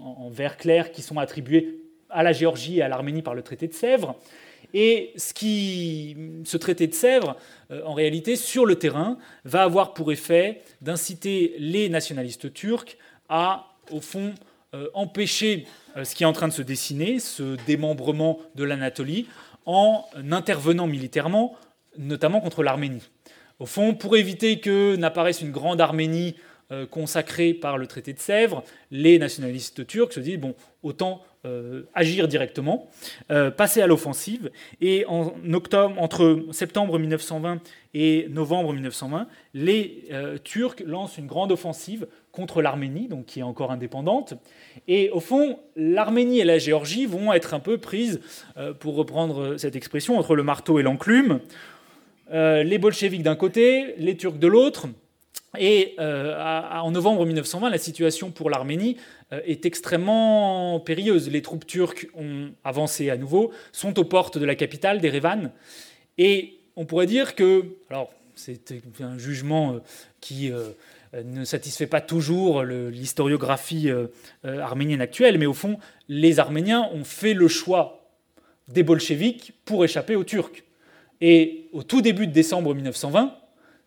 en vert clair qui sont attribuées à la Géorgie et à l'Arménie par le traité de Sèvres. Et ce, traité de Sèvres, euh, en réalité, sur le terrain, va avoir pour effet d'inciter les nationalistes turcs à, au fond, euh, empêcher euh, ce qui est en train de se dessiner, ce démembrement de l'Anatolie, en intervenant militairement, notamment contre l'Arménie. Au fond, pour éviter que n'apparaisse une grande Arménie consacrée par le traité de Sèvres, les nationalistes turcs se disent bon, autant euh, agir directement, euh, passer à l'offensive. Et en octobre, entre septembre 1920 et novembre 1920, les euh, Turcs lancent une grande offensive contre l'Arménie, donc qui est encore indépendante. Et au fond, l'Arménie et la Géorgie vont être un peu prises, pour reprendre cette expression, entre le marteau et l'enclume. les bolcheviks d'un côté, les Turcs de l'autre. Et en novembre 1920, la situation pour l'Arménie est extrêmement périlleuse. Les troupes turques ont avancé à nouveau, sont aux portes de la capitale, d'Erevan, et on pourrait dire que, alors c'est un jugement euh, qui euh, ne satisfait pas toujours l'historiographie arménienne actuelle, mais au fond, les Arméniens ont fait le choix des bolcheviks pour échapper aux Turcs. Et au tout début de décembre 1920,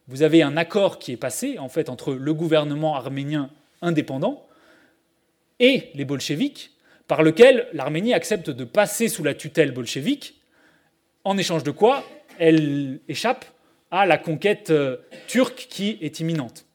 vous avez un accord qui est passé en fait entre le gouvernement arménien indépendant et les bolcheviks, par lequel l'Arménie accepte de passer sous la tutelle bolchevique, en échange de quoi elle échappe à la conquête euh, turque qui est imminente.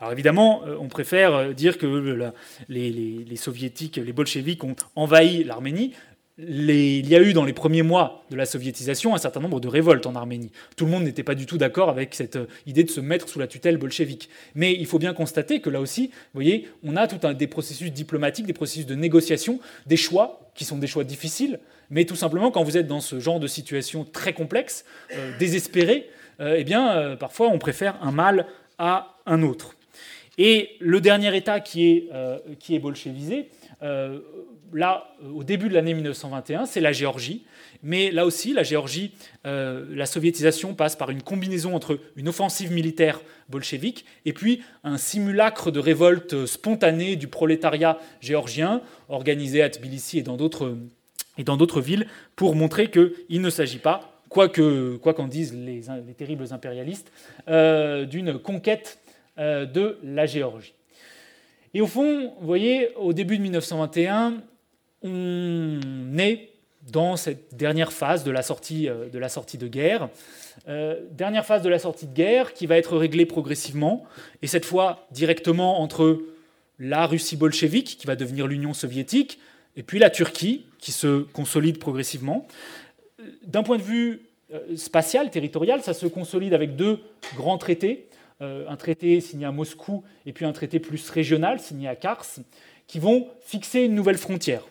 Alors évidemment, euh, on préfère euh, dire que les, soviétiques, les bolcheviks ont envahi l'Arménie, il y a eu dans les premiers mois de la soviétisation un certain nombre de révoltes en Arménie. Tout le monde n'était pas du tout d'accord avec cette euh, idée de se mettre sous la tutelle bolchevique. Mais il faut bien constater que là aussi, vous voyez, on a tout un, des processus diplomatiques, des processus de négociation, des choix qui sont des choix difficiles, mais tout simplement quand vous êtes dans ce genre de situation très complexe, euh, désespérée, euh, eh bien parfois on préfère un mal à un autre. Et le dernier État qui est, qui est bolchevisé, là, au début de l'année 1921, c'est la Géorgie. Mais là aussi, la Géorgie, euh, la soviétisation passe par une combinaison entre une offensive militaire bolchevique et puis un simulacre de révolte spontanée du prolétariat géorgien, organisé à Tbilissi et dans d'autres, villes, pour montrer qu'il ne s'agit pas, quoi, qu'en disent les, terribles impérialistes, euh, d'une conquête euh, de la Géorgie. Et au fond, vous voyez, au début de 1921, on est dans cette dernière phase de la sortie euh, de, guerre. Euh, dernière phase de la sortie de guerre qui va être réglée progressivement, et cette fois directement entre la Russie bolchevique, qui va devenir l'Union soviétique, et puis la Turquie, qui se consolide progressivement. D'un point de vue euh, spatial, territorial, ça se consolide avec deux grands traités, un traité signé à Moscou et puis un traité plus régional signé à Kars, qui vont fixer une nouvelle frontière.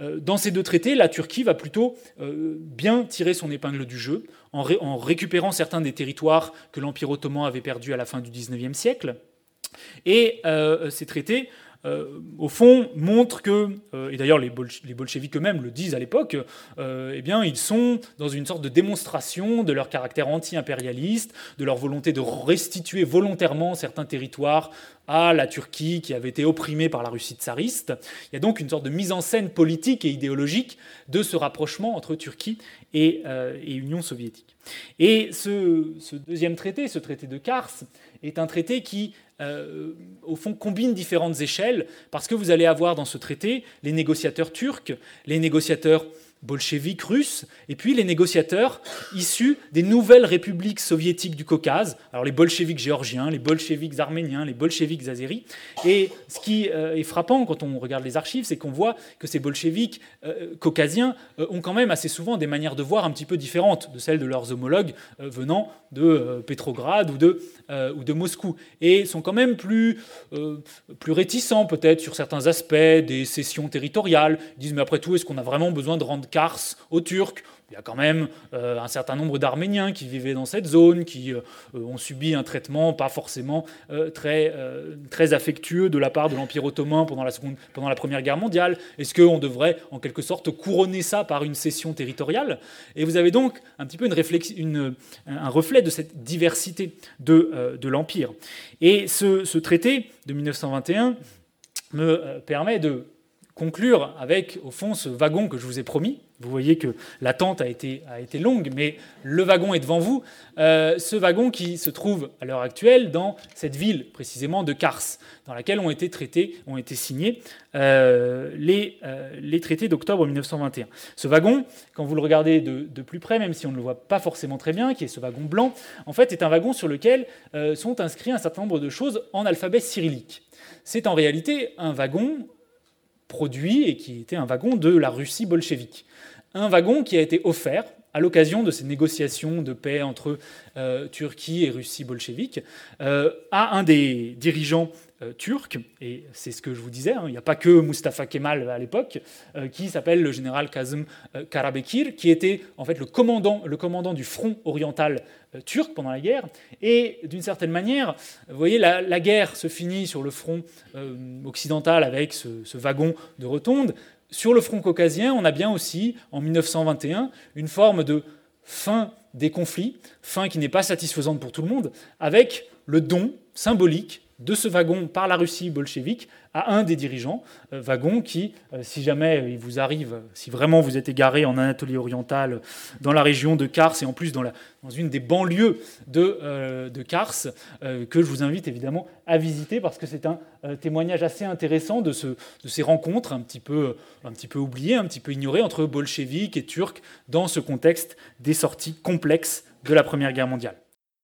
Euh, dans ces deux traités, la Turquie va plutôt euh, bien tirer son épingle du jeu en, récupérant certains des territoires que l'Empire ottoman avait perdus à la fin du XIXe siècle. Et euh, ces traités au fond, montre que, euh, et d'ailleurs les, bolcheviks eux-mêmes le disent à l'époque, euh, eh bien, ils sont dans une sorte de démonstration de leur caractère anti-impérialiste, de leur volonté de restituer volontairement certains territoires à la Turquie qui avait été opprimée par la Russie tsariste. Il y a donc une sorte de mise en scène politique et idéologique de ce rapprochement entre Turquie et, Union soviétique. Et ce, deuxième traité, ce traité de Kars, est un traité qui euh, au fond, combine différentes échelles, parce que vous allez avoir dans ce traité les négociateurs turcs, les négociateurs bolcheviques russes, et puis les négociateurs issus des nouvelles républiques soviétiques du Caucase, alors les bolcheviques géorgiens, les bolcheviques arméniens, les bolcheviques azéris. Et ce qui euh, est frappant quand on regarde les archives, c'est qu'on voit que ces bolcheviques euh, caucasiens euh, ont quand même assez souvent des manières de voir un petit peu différentes de celles de leurs homologues venant de Pétrograd ou de, ou de Moscou, et sont quand même plus, plus réticents peut-être sur certains aspects des cessions territoriales. Ils disent mais après tout, est-ce qu'on a vraiment besoin de rendre Kars aux Turcs. Il y a quand même euh, un certain nombre d'Arméniens qui vivaient dans cette zone, qui euh, ont subi un traitement pas forcément euh, très, affectueux de la part de l'Empire ottoman pendant la, Première Guerre mondiale. Est-ce qu'on devrait en quelque sorte couronner ça par une cession territoriale? Et vous avez donc un petit peu un reflet de cette diversité de, l'Empire. Et ce traité de 1921 me permet de conclure avec, au fond, ce wagon que je vous ai promis. Vous voyez que l'attente a été, a été longue, mais le wagon est devant vous. Euh, ce wagon qui se trouve à l'heure actuelle dans cette ville, précisément de Kars, dans laquelle ont été traités, ont été signés euh, les, euh, les, traités d'octobre 1921. Ce wagon, quand vous le regardez de, de, plus près, même si on ne le voit pas forcément très bien, qui est ce wagon blanc, en fait, est un wagon sur lequel sont inscrits un certain nombre de choses en alphabet cyrillique. C'est en réalité un wagon produit et qui était un wagon de la Russie bolchevique. Un wagon qui a été offert à l'occasion de ces négociations de paix entre euh, Turquie et Russie bolchevique euh, à un des dirigeants euh, et c'est ce que je vous disais, hein, il n'y a pas que Mustafa Kemal à l'époque, qui s'appelle le général Kazım Karabekir, qui était en fait le commandant, le commandant du front oriental turc pendant la guerre. Et d'une certaine manière, vous voyez, la, guerre se finit sur le front occidental avec ce, ce wagon de rotonde. Sur le front caucasien, on a bien aussi, en 1921, une forme de fin des conflits, fin qui n'est pas satisfaisante pour tout le monde, avec le don symbolique de ce wagon par la Russie bolchevique à un des dirigeants, euh, wagon qui, euh, si jamais il vous arrive, si vraiment vous êtes égaré en Anatolie orientale, dans la région de Kars et en plus dans, une des banlieues de, euh, Kars, que je vous invite évidemment à visiter parce que c'est un témoignage assez intéressant de, ce, de ces rencontres un petit, peu, un petit peu oubliées, un petit peu ignorées entre bolcheviques et turcs dans ce contexte des sorties complexes de la Première Guerre mondiale.